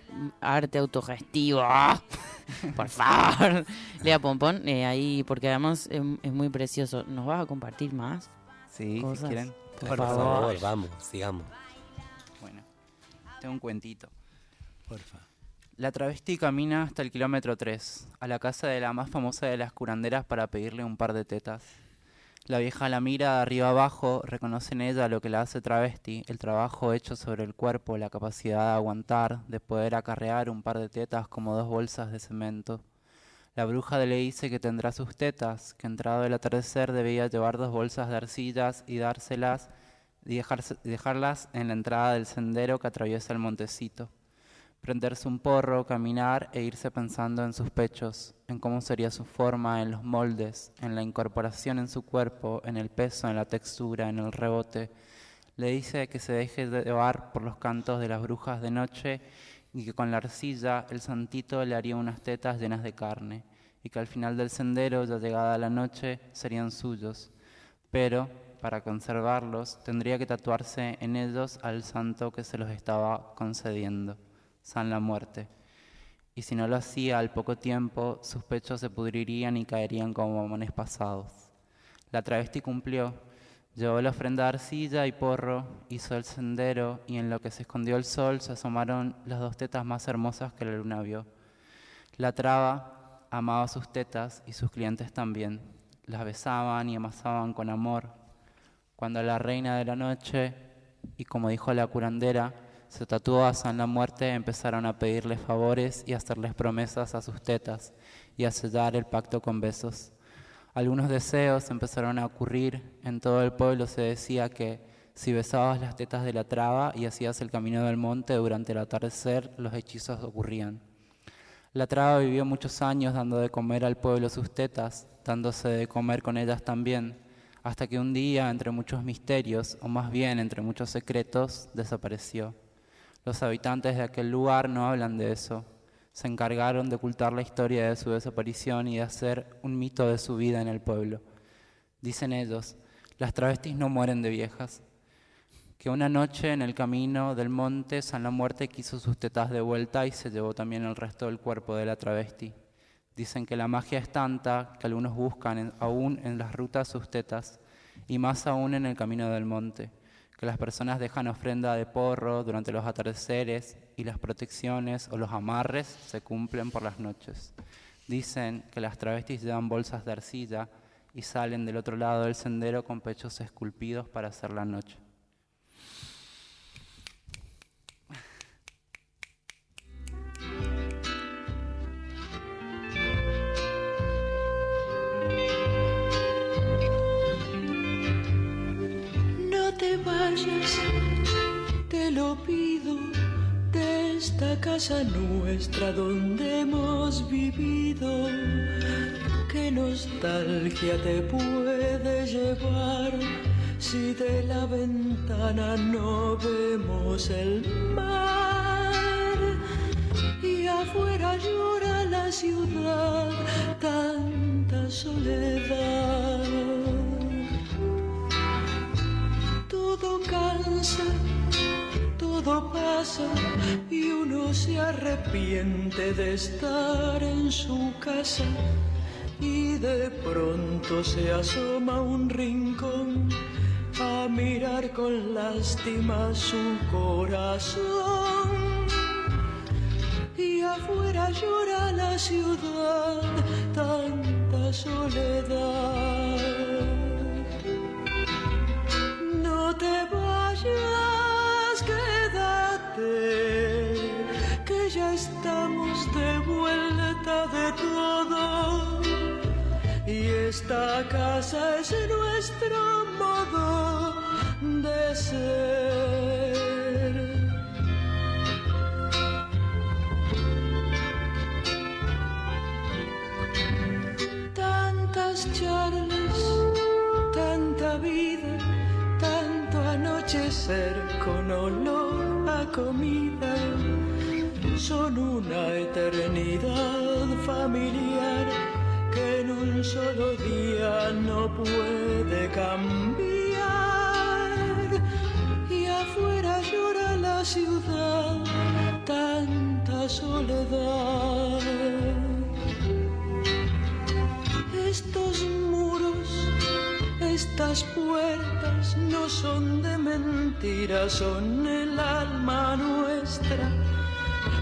arte autogestivo. [laughs] Por favor. Lea Pompón, eh, ahí, porque además es, es muy precioso. ¿Nos vas a compartir más? Sí, Cosas. si quieren. Por, favor, vamos, sigamos. Bueno, tengo un cuentito. Porfa. La travesti camina hasta el kilómetro 3, a la casa de la más famosa de las curanderas para pedirle un par de tetas. La vieja la mira de arriba abajo, reconoce en ella lo que la hace travesti, el trabajo hecho sobre el cuerpo, la capacidad de aguantar, de poder acarrear un par de tetas como dos bolsas de cemento. La bruja le dice que tendrá sus tetas, que entrado el atardecer debía llevar dos bolsas de arcillas y dárselas y dejarlas en la entrada del sendero que atraviesa el montecito. Prenderse un porro, caminar e irse pensando en sus pechos, en cómo sería su forma, en los moldes, en la incorporación en su cuerpo, en el peso, en la textura, en el rebote. Le dice que se deje de llevar por los cantos de las brujas de noche y que con la arcilla el santito le haría unas tetas llenas de carne y que al final del sendero, ya llegada la noche, serían suyos. Pero, para conservarlos, tendría que tatuarse en ellos al santo que se los estaba concediendo, San la Muerte. Y si no lo hacía al poco tiempo, sus pechos se pudrirían y caerían como mamones pasados. La travesti cumplió. Llevó la ofrenda de arcilla y porro, hizo el sendero y en lo que se escondió el sol se asomaron las dos tetas más hermosas que la luna vio. La traba amaba sus tetas y sus clientes también. Las besaban y amasaban con amor. Cuando la reina de la noche, y como dijo la curandera, se tatuó a San la Muerte, empezaron a pedirle favores y hacerles promesas a sus tetas y a sellar el pacto con besos. Algunos deseos empezaron a ocurrir. En todo el pueblo se decía que si besabas las tetas de la traba y hacías el camino del monte durante el atardecer, los hechizos ocurrían. La traba vivió muchos años dando de comer al pueblo sus tetas, dándose de comer con ellas también, hasta que un día, entre muchos misterios, o más bien entre muchos secretos, desapareció. Los habitantes de aquel lugar no hablan de eso. Se encargaron de ocultar la historia de su desaparición y de hacer un mito de su vida en el pueblo. Dicen ellos, las travestis no mueren de viejas. Que una noche en el camino del monte San la Muerte quiso sus tetas de vuelta y se llevó también el resto del cuerpo de la travesti. Dicen que la magia es tanta que algunos buscan aún en las rutas sus tetas y más aún en el camino del monte, que las personas dejan ofrenda de porro durante los atardeceres y las protecciones o los amarres se cumplen por las noches. Dicen que las travestis llevan bolsas de arcilla y salen del otro lado del sendero con pechos esculpidos para hacer la noche. Vayas, te lo pido, de esta casa nuestra donde hemos vivido. ¿Qué nostalgia te puede llevar si de la ventana no vemos el mar? Y afuera llora la ciudad, tanta soledad. Todo cansa, todo pasa y uno se arrepiente de estar en su casa y de pronto se asoma un rincón a mirar con lástima su corazón. Y afuera llora la ciudad, tanta soledad. Esta casa es nuestro modo de ser. Tantas charlas, tanta vida, tanto anochecer con olor a comida. Son una eternidad solo día no puede cambiar. Y afuera llora la ciudad, tanta soledad. Estos muros, estas puertas no son de mentira, son el alma nuestra.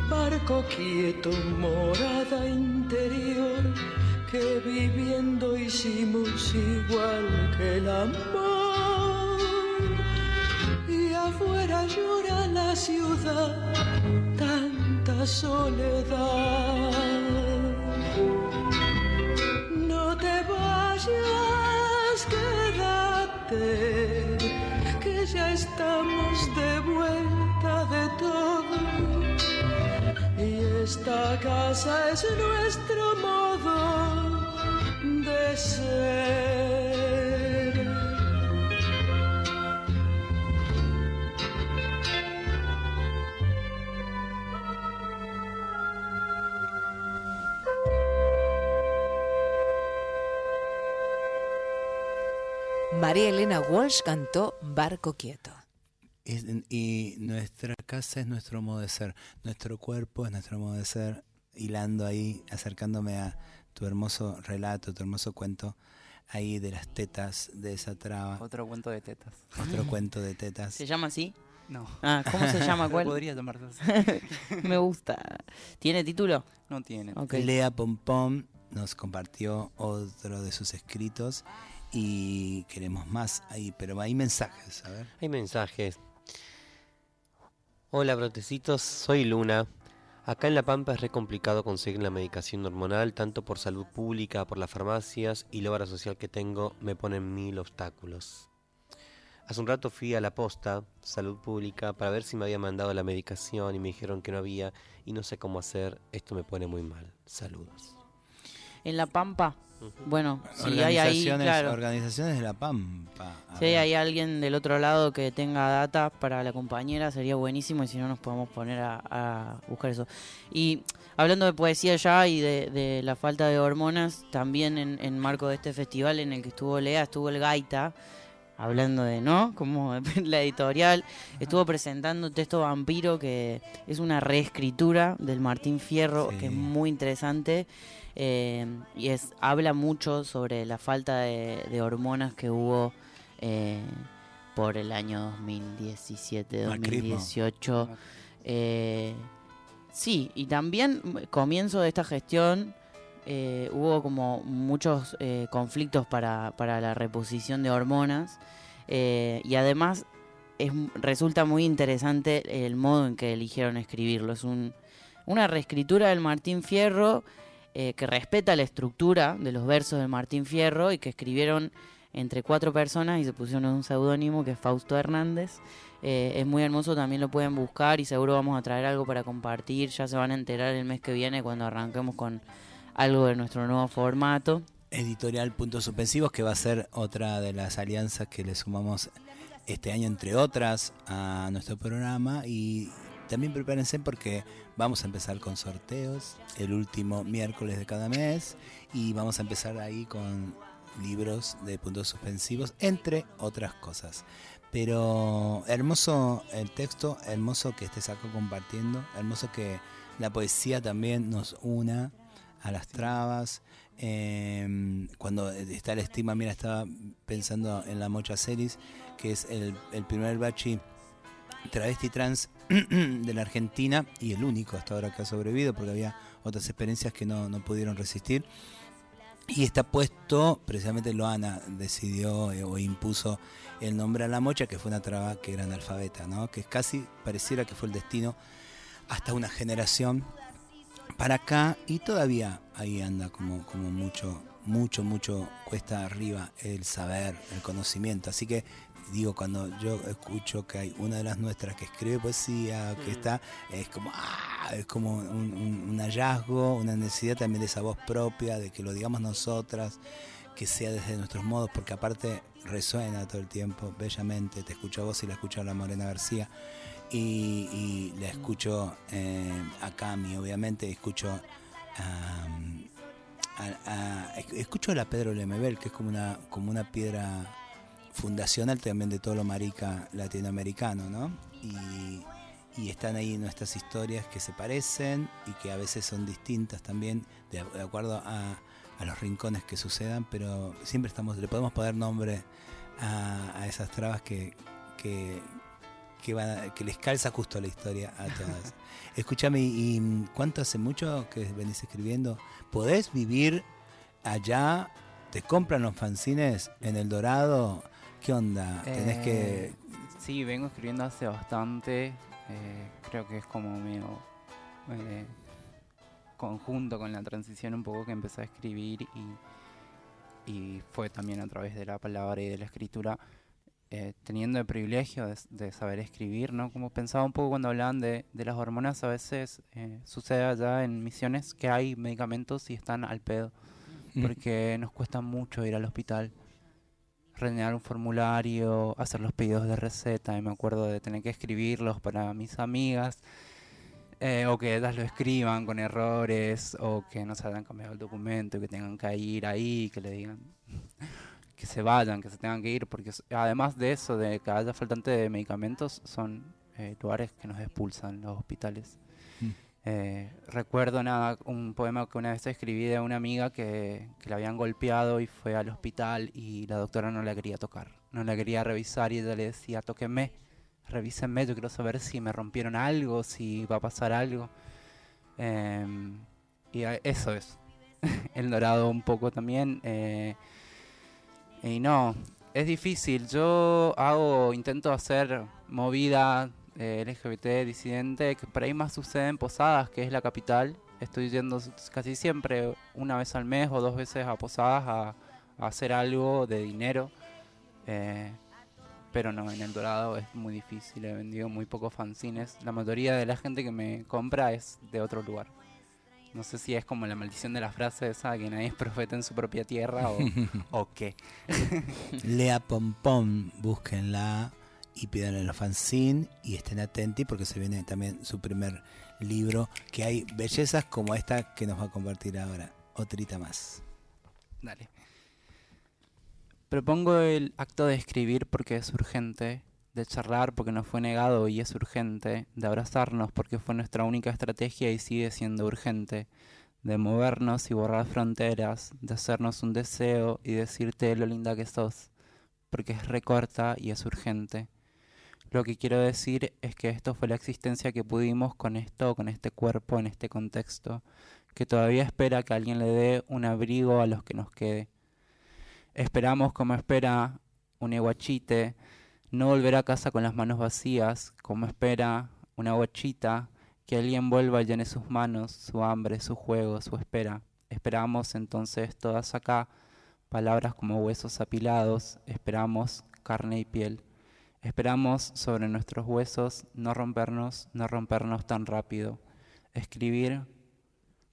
Barco quieto, morada interior, que viviendo hicimos igual que el amor. Y afuera llora la ciudad, tanta soledad. No te vayas, quédate, que ya estamos de vuelta de todo. Esta casa es nuestro modo de ser. María Elena Walsh cantó Barco Quieto. Es- y nuestra casa es nuestro modo de ser, nuestro cuerpo es nuestro modo de ser, hilando ahí, acercándome a tu hermoso relato, tu hermoso cuento ahí de las tetas de esa traba. Otro cuento de tetas. Otro cuento de tetas. ¿Se llama así? No. Ah, ¿cómo se llama? ¿Cuál? Podría llamarse así. [laughs] Me gusta. ¿Tiene título? No tiene. Ok. Lea Pompom nos compartió otro de sus escritos y queremos más ahí, pero hay mensajes, a ver. Hay mensajes. Hola, brotecitos, soy Luna. Acá en La Pampa es re complicado conseguir la medicación hormonal, tanto por salud pública, por las farmacias y la obra social que tengo me ponen mil obstáculos. Hace un rato fui a la posta, salud pública, para ver si me había mandado la medicación y me dijeron que no había y no sé cómo hacer. Esto me pone muy mal. Saludos. En La Pampa. Bueno, si hay ahí, Organizaciones- claro. Organizaciones de la Pampa. Si hay ver. alguien del otro lado que tenga data para la compañera, sería buenísimo y si no nos podemos poner a, a buscar eso. Y hablando de poesía ya y de, de la falta de hormonas, también en, en marco de este festival en el que estuvo Lea, estuvo el Gaita hablando de, ¿no? Como [laughs] la editorial, estuvo presentando Texto Vampiro, que es una reescritura del Martín Fierro, que es muy interesante. eh, y es habla mucho sobre la falta de, de hormonas que hubo eh, por el año 2017, Macrismo. 2018. Eh, sí, y también comienzo de esta gestión eh, hubo como muchos eh, conflictos para, para la reposición de hormonas eh, y además es, resulta muy interesante el modo en que eligieron escribirlo. Es un, una reescritura del Martín Fierro que respeta la estructura de los versos del Martín Fierro y que escribieron entre cuatro personas y se pusieron un seudónimo que es Fausto Hernández. Es muy hermoso, también lo pueden buscar y seguro vamos a traer algo para compartir. Ya se van a enterar el mes que viene cuando arranquemos con algo de nuestro nuevo formato. Editorial Puntos Suspensivos, que va a ser otra de las alianzas que le sumamos este año, entre otras, a nuestro programa. Y también prepárense porque vamos a empezar con sorteos el último miércoles de cada mes. Y vamos a empezar ahí con libros de puntos suspensivos, entre otras cosas. Pero hermoso el texto, hermoso que estés acá compartiendo, hermoso que la poesía también nos una a las trabas. Eh, cuando está la estima, mira, estaba pensando en la Mocha Celis, que es el, el primer bachi travesti trans [clears throat] de la Argentina y el único hasta ahora que ha sobrevivido, porque había otras experiencias que no, no pudieron resistir. Y está puesto, precisamente Loana decidió eh, o impuso el nombre a la mocha, que fue una traba que era analfabeta, ¿no? que casi pareciera que fue el destino hasta una generación para acá y todavía ahí anda como, como mucho, mucho, mucho cuesta arriba el saber, el conocimiento. Así que digo, cuando yo escucho que hay una de las nuestras que escribe poesía, que está, es como, ah, es como un, un- un hallazgo, una necesidad también de esa voz propia, de que lo digamos nosotras, que sea desde nuestros modos, porque aparte resuena todo el tiempo, bellamente, te escucho a vos y la escucho a la Morena García, y, la escucho eh, a Cami, obviamente, escucho a, escucho a la Pedro Lemebel, que es como una, como una piedra fundacional también de todo lo marica latinoamericano, ¿no? Y, y están ahí nuestras historias que se parecen y que a veces son distintas también, de, de acuerdo a, a los rincones que sucedan, pero siempre estamos, le podemos poner nombre a, a esas trabas que, que, que, les calza justo la historia a todas. [laughs] Escúchame, ¿y cuánto hace mucho que venís escribiendo? ¿Podés vivir allá? ¿Te compran los fanzines en El Dorado? ¿Qué onda? Tenés que... Eh, Sí, vengo escribiendo hace bastante. eh, creo que es como medio eh, conjunto con la transición un poco que empecé a escribir y, y fue también a través de la palabra y de la escritura, eh, teniendo el privilegio de, de saber escribir, ¿no? Como pensaba un poco cuando hablaban de, de las hormonas, a veces eh, sucede allá en misiones que hay medicamentos y están al pedo, Mm. porque nos cuesta mucho ir al hospital rellenar un formulario, hacer los pedidos de receta, y me acuerdo de tener que escribirlos para mis amigas, eh, o que ellas lo escriban con errores, o que no se hayan cambiado el documento, y que tengan que ir ahí, que le digan que se vayan, que se tengan que ir, porque además de eso, de que haya faltante de medicamentos, son eh, lugares que nos expulsan los hospitales. Mm. Eh, recuerdo nada, un poema que una vez escribí de una amiga que, que la habían golpeado y fue al hospital y la doctora no la quería tocar, no la quería revisar y ella le decía, tóquenme, revísenme, yo quiero saber si me rompieron algo, si va a pasar algo. Em, y eso es. [laughs] El dorado un poco también. eh, y no, es difícil. Yo hago, intento hacer movida eh, LGBT disidente, que por ahí más sucede en Posadas, que es la capital. Estoy yendo casi siempre una vez al mes o dos veces a Posadas a, a hacer algo de dinero. eh, pero no, en El Dorado es muy difícil. He vendido muy pocos fanzines. La mayoría de la gente que me compra es de otro lugar. No sé si es como la maldición de la frase esa, que nadie es profeta en su propia tierra o, [laughs] o qué. [laughs] Lea Pompón, búsquenla y pídanle los fanzine y estén atentos porque se viene también su primer libro, que hay bellezas como esta que nos va a compartir ahora. Otrita más. Dale. Propongo el acto de escribir porque es urgente, de charlar porque nos fue negado y es urgente, de abrazarnos porque fue nuestra única estrategia y sigue siendo urgente, de movernos y borrar fronteras, de hacernos un deseo y decirte lo linda que sos, porque es recorta y es urgente. Lo que quiero decir es que esto fue la existencia que pudimos con esto, con este cuerpo, en este contexto, que todavía espera que alguien le dé un abrigo a los que nos quede. Esperamos como espera un eguachite, no volver a casa con las manos vacías, como espera una guachita, que alguien vuelva y llene sus manos, su hambre, su juego, su espera. Esperamos entonces todas acá palabras como huesos apilados, esperamos carne y piel. Esperamos sobre nuestros huesos no rompernos, no rompernos tan rápido. Escribir,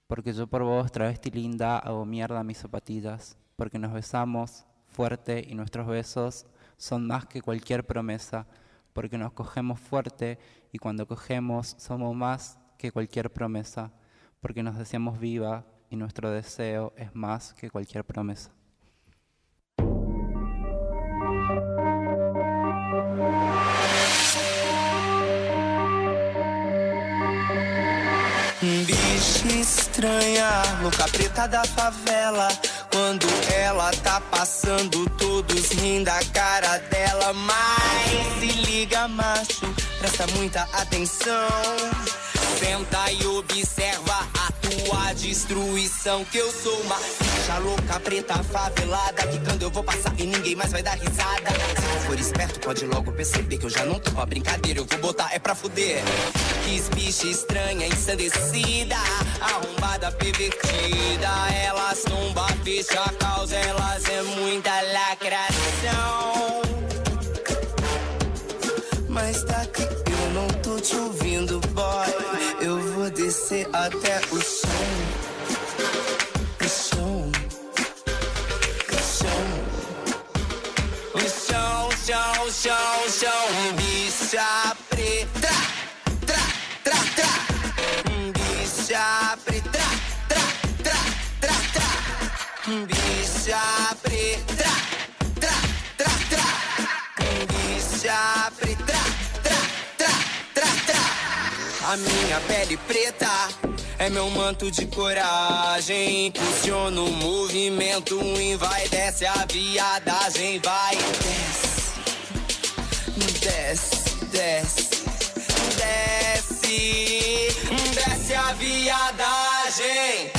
porque yo por vos, travesti linda, hago mierda mis zapatillas, porque nos besamos fuerte y nuestros besos son más que cualquier promesa, porque nos cogemos fuerte y cuando cogemos somos más que cualquier promesa, porque nos deseamos viva y nuestro deseo es más que cualquier promesa. Estranha, da favela. Quando ela tá passando, todos riem da cara dela. Mas se liga, macho, presta muita atenção. Senta e observa a tua destruição. Que eu sou uma bicha louca, preta, favelada. Que quando eu vou passar e ninguém mais vai dar risada. Se for esperto, pode logo perceber que eu já não tô pra brincadeira. Eu vou botar é pra fuder. Quis bicha estranha, ensandecida. Arrombada, pervertida. Elas tomba, fecha a causa. Elas é muita lacração. Mas tá que eu não tô te ouvindo, boy. Eu vou descer até o chão. Chão, chão, chão. Bicha preta. Tra, tra, tra. Bicha preta. Tra, tra, tra, tra. Bicha preta. Tra, tra, tra. Bicha preta. Tra, tra, tra, tra. A minha pele preta é meu manto de coragem. Impulsiona o movimento e vai, desce a viadagem. Vai, desce, desce, desce, desce, desce a viadagem.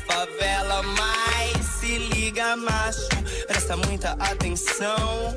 Favela. Mas se liga, macho, presta muita atenção.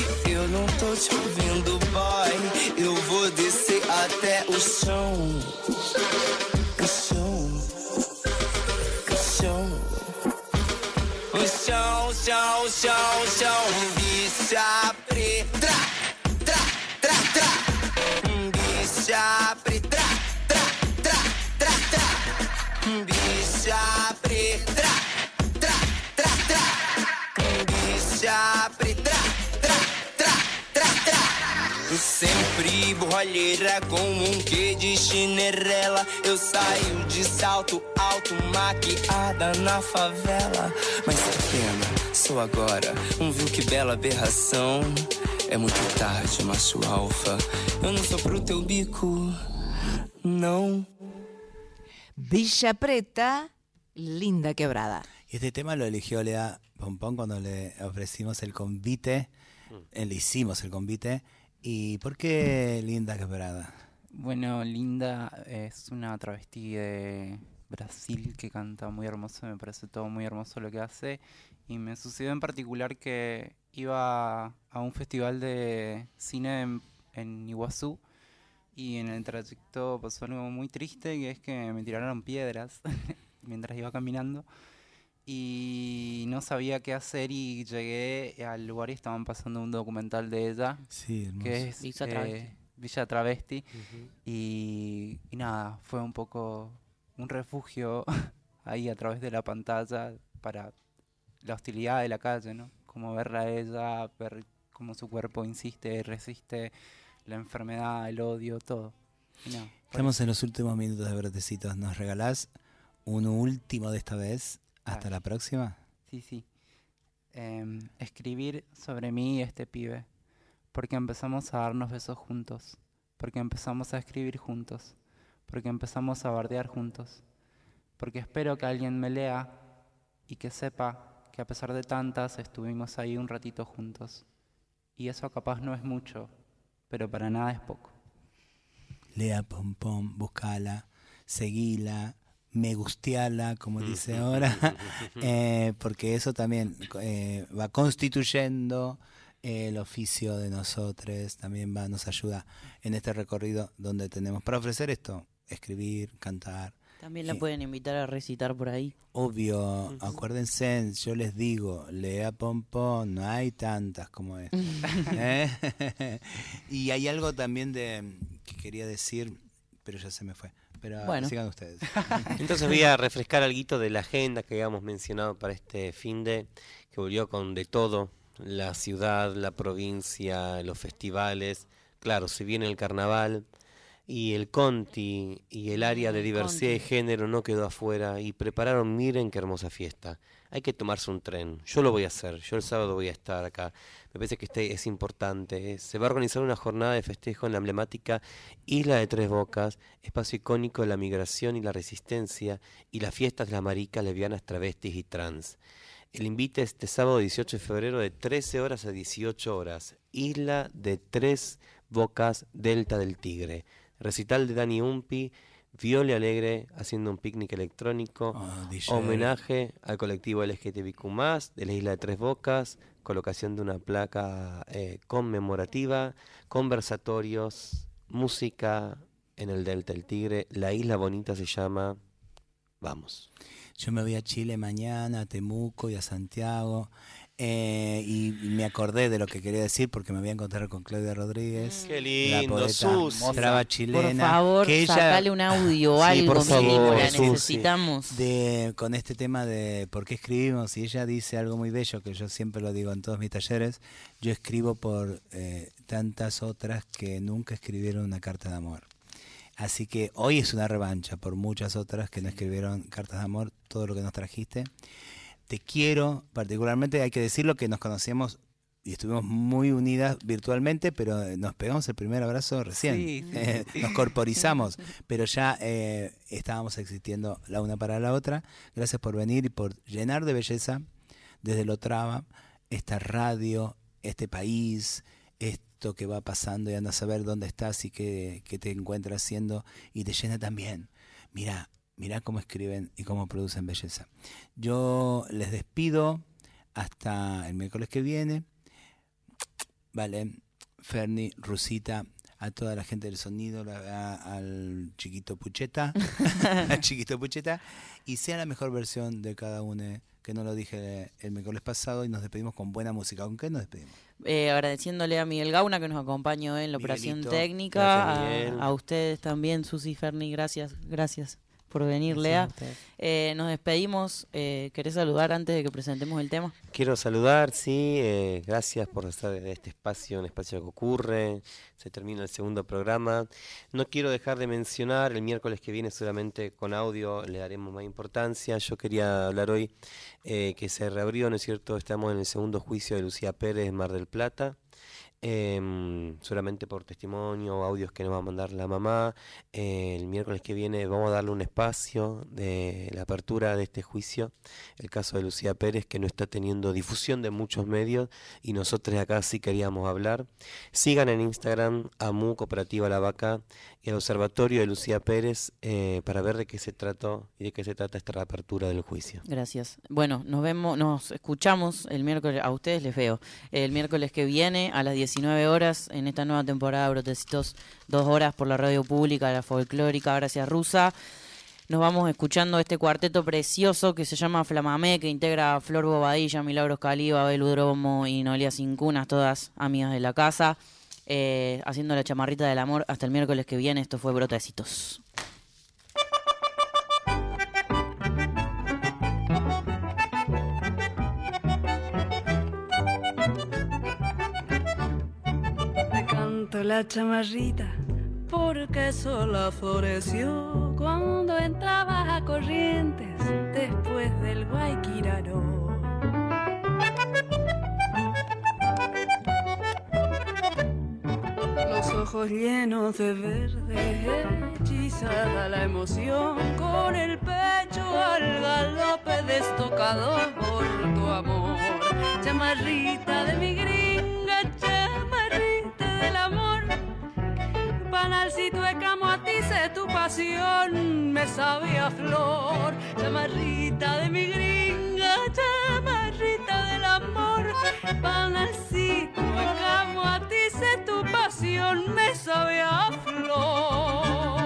eu não tô te ouvindo, boy. Eu vou descer até o chão. O chão. O chão. O chão, chão, chão, chão. Bicha Sempre borralheira com um quê de chinerela. Eu saio de salto alto, maquiada na favela. Mas que pena, sou agora um viu que bela aberração. É muito tarde, macho alfa. Eu não sou pro teu bico, não. Villa Preta, linda quebrada. Y este tema lo eligió Lea Pompón cuando le ofrecimos el convite. Eh, le hicimos el convite. ¿Y por qué Linda Quebrada? Bueno, Linda es una travesti de Brasil que canta muy hermoso, me parece todo muy hermoso lo que hace. Y me sucedió en particular que iba a un festival de cine en, en Iguazú y en el trayecto pasó algo muy triste, que es que me tiraron piedras [laughs] mientras iba caminando y no sabía qué hacer y llegué al lugar y estaban pasando un documental de ella Sí, hermoso. que es Villa eh, Travesti. Villa Travesti y, y nada, fue un poco un refugio [laughs] ahí a través de la pantalla para la hostilidad de la calle, ¿no? Como verla a ella, ver cómo su cuerpo insiste y resiste la enfermedad, el odio, todo. Y nada, por Estamos en los últimos minutos de Brotecitos. ¿Nos regalás uno último de esta vez? Hasta la próxima. Sí, sí. Em, escribir sobre mí y este pibe. Porque empezamos a darnos besos juntos. Porque empezamos a escribir juntos. Porque empezamos a bardear juntos. Porque espero que alguien me lea y que sepa que a pesar de tantas estuvimos ahí un ratito juntos. Y eso capaz no es mucho, pero para nada es poco. Lea Pom Pom, buscala, seguila, me gusteala, como dice ahora, [laughs] eh, porque eso también eh, va constituyendo el oficio de nosotros, también va, nos ayuda en este recorrido donde tenemos para ofrecer esto, escribir, cantar. También la Eh, pueden invitar a recitar por ahí. Obvio, acuérdense, yo les digo, lea Pompón, no hay tantas como esta. [laughs] ¿Eh? [laughs] y hay algo también de que quería decir, pero ya se me fue. Pero Bueno. sigan ustedes. [laughs] Entonces voy a refrescar algo de la agenda que habíamos mencionado para este fin de que volvió con de todo, la ciudad, la provincia, los festivales. Claro, se viene el carnaval y el Conti y el área de diversidad y género no quedó afuera y prepararon, miren qué hermosa fiesta. Hay que tomarse un tren. Yo lo voy a hacer. Yo el sábado voy a estar acá. Me parece que este es importante. eh. Se va a organizar una jornada de festejo en la emblemática Isla de Tres Bocas, espacio icónico de la migración y la resistencia y las fiestas de las maricas, lesbianas, travestis y trans. El invite este sábado 18 de febrero de 13 horas a 18 horas. Isla de Tres Bocas, Delta del Tigre. Recital de Dani Umpi, Viole Alegre haciendo un picnic electrónico, DJ. homenaje al colectivo LGTBQ+, de la Isla de Tres Bocas, colocación de una placa eh, conmemorativa, conversatorios, música en el Delta del Tigre. La isla bonita se llama... Vamos. Yo me voy a Chile mañana, a Temuco y a Santiago. Eh, y me acordé de lo que quería decir porque me voy a encontrar con Claudia Rodríguez. Qué la lindo, poeta traba chilena. Por favor, que ella- sacale un audio, Sí, algo por favor, la Susi. necesitamos. De, con este tema de por qué escribimos, y ella dice algo muy bello que yo siempre lo digo en todos mis talleres, yo escribo por eh, tantas otras que nunca escribieron una carta de amor. Así que hoy es una revancha por muchas otras que no escribieron cartas de amor, todo lo que nos trajiste. Te quiero, particularmente hay que decirlo que nos conocíamos y estuvimos muy unidas virtualmente, pero eh, nos pegamos el primer abrazo recién. Sí, sí, Eh, nos corporizamos, [laughs] pero ya eh, estábamos existiendo la una para la otra. Gracias por venir y por llenar de belleza desde lo traba esta radio, este país, esto que va pasando y andas a saber dónde estás y qué, qué te encuentras haciendo y te llena también. Mira, mira cómo escriben y cómo producen belleza. Yo les despido hasta el miércoles que viene. Vale, Ferni, Rusita, a toda la gente del sonido, la- a- al chiquito Pucheta, [laughs] al chiquito Pucheta, y sea la mejor versión de cada uno, que no lo dije el miércoles pasado, y nos despedimos con buena música. ¿Con qué nos despedimos? Eh, agradeciéndole a Miguel Gauna que nos acompañó en la operación técnica, gracias, a, a ustedes también, Susi Ferni, gracias, gracias por venir, Lea. Eh, nos despedimos, eh, ¿querés saludar antes de que presentemos el tema? Quiero saludar, sí, eh, gracias por estar en este espacio, un espacio que ocurre, se termina el segundo programa. No quiero dejar de mencionar, el miércoles que viene seguramente con audio le daremos más importancia. Yo quería hablar hoy eh, que se reabrió, ¿no es cierto? Estamos en el segundo juicio de Lucía Pérez en Mar del Plata. Em, seguramente por testimonio audios que nos va a mandar la mamá. El miércoles que viene vamos a darle un espacio de la apertura de este juicio, el caso de Lucía Pérez, que no está teniendo difusión de muchos medios y nosotros acá sí queríamos hablar. Sigan en Instagram a MU Cooperativa La Vaca y al Observatorio de Lucía Pérez eh, para ver de qué se trató y de qué se trata esta reapertura del juicio. Gracias. Bueno, nos vemos, nos escuchamos el miércoles, a ustedes les veo, el miércoles que viene a las 19 horas en esta nueva temporada de Brotecitos, dos horas por la radio pública, la folclórica, gracias Rusa. Nos vamos escuchando este cuarteto precioso que se llama Flamamé, que integra a Flor Bobadilla, Milagros Caliba, Beludromo y Noelia Cincunas, todas amigas de la casa, eh, haciendo la chamarrita del amor. Hasta el miércoles que viene, esto fue Brotecitos. La chamarrita porque sola floreció cuando entrabas a Corrientes después del Guayquiraró. Los ojos llenos de verde, hechizada la emoción, con el pecho al galope destocado por tu amor. Chamarrita de mi chamarrita del amor. Panalcito de camotice, tu pasión me sabía flor. Chamarrita de mi gringa, chamarrita del amor. Panalcito de camotice, tu pasión me sabía flor.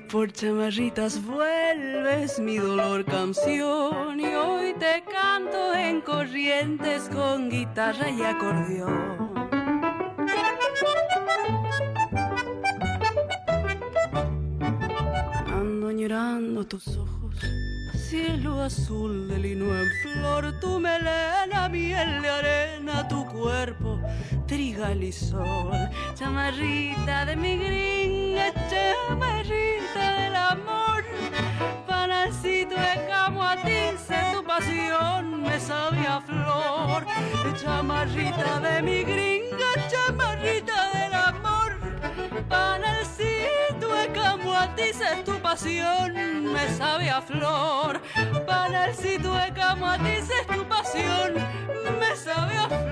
Por chamarritas vuelves mi dolor canción y hoy te canto en corrientes con guitarra y acordeón. Ando llorando tus ojos, cielo azul de lino en flor, tu melena, miel de arena, tu cuerpo, trigal y sol, chamarrita de mi gringa, chamarrita del amor, panacito de camo a ti, sé tu pasión, me sabía a flor, chamarrita de mi gringa, chamarrita del amor, panacito de camo a ti, sé tu pasión, me sabe a flor, panacito de camo a ti, sé tu pasión, me sabe a flor.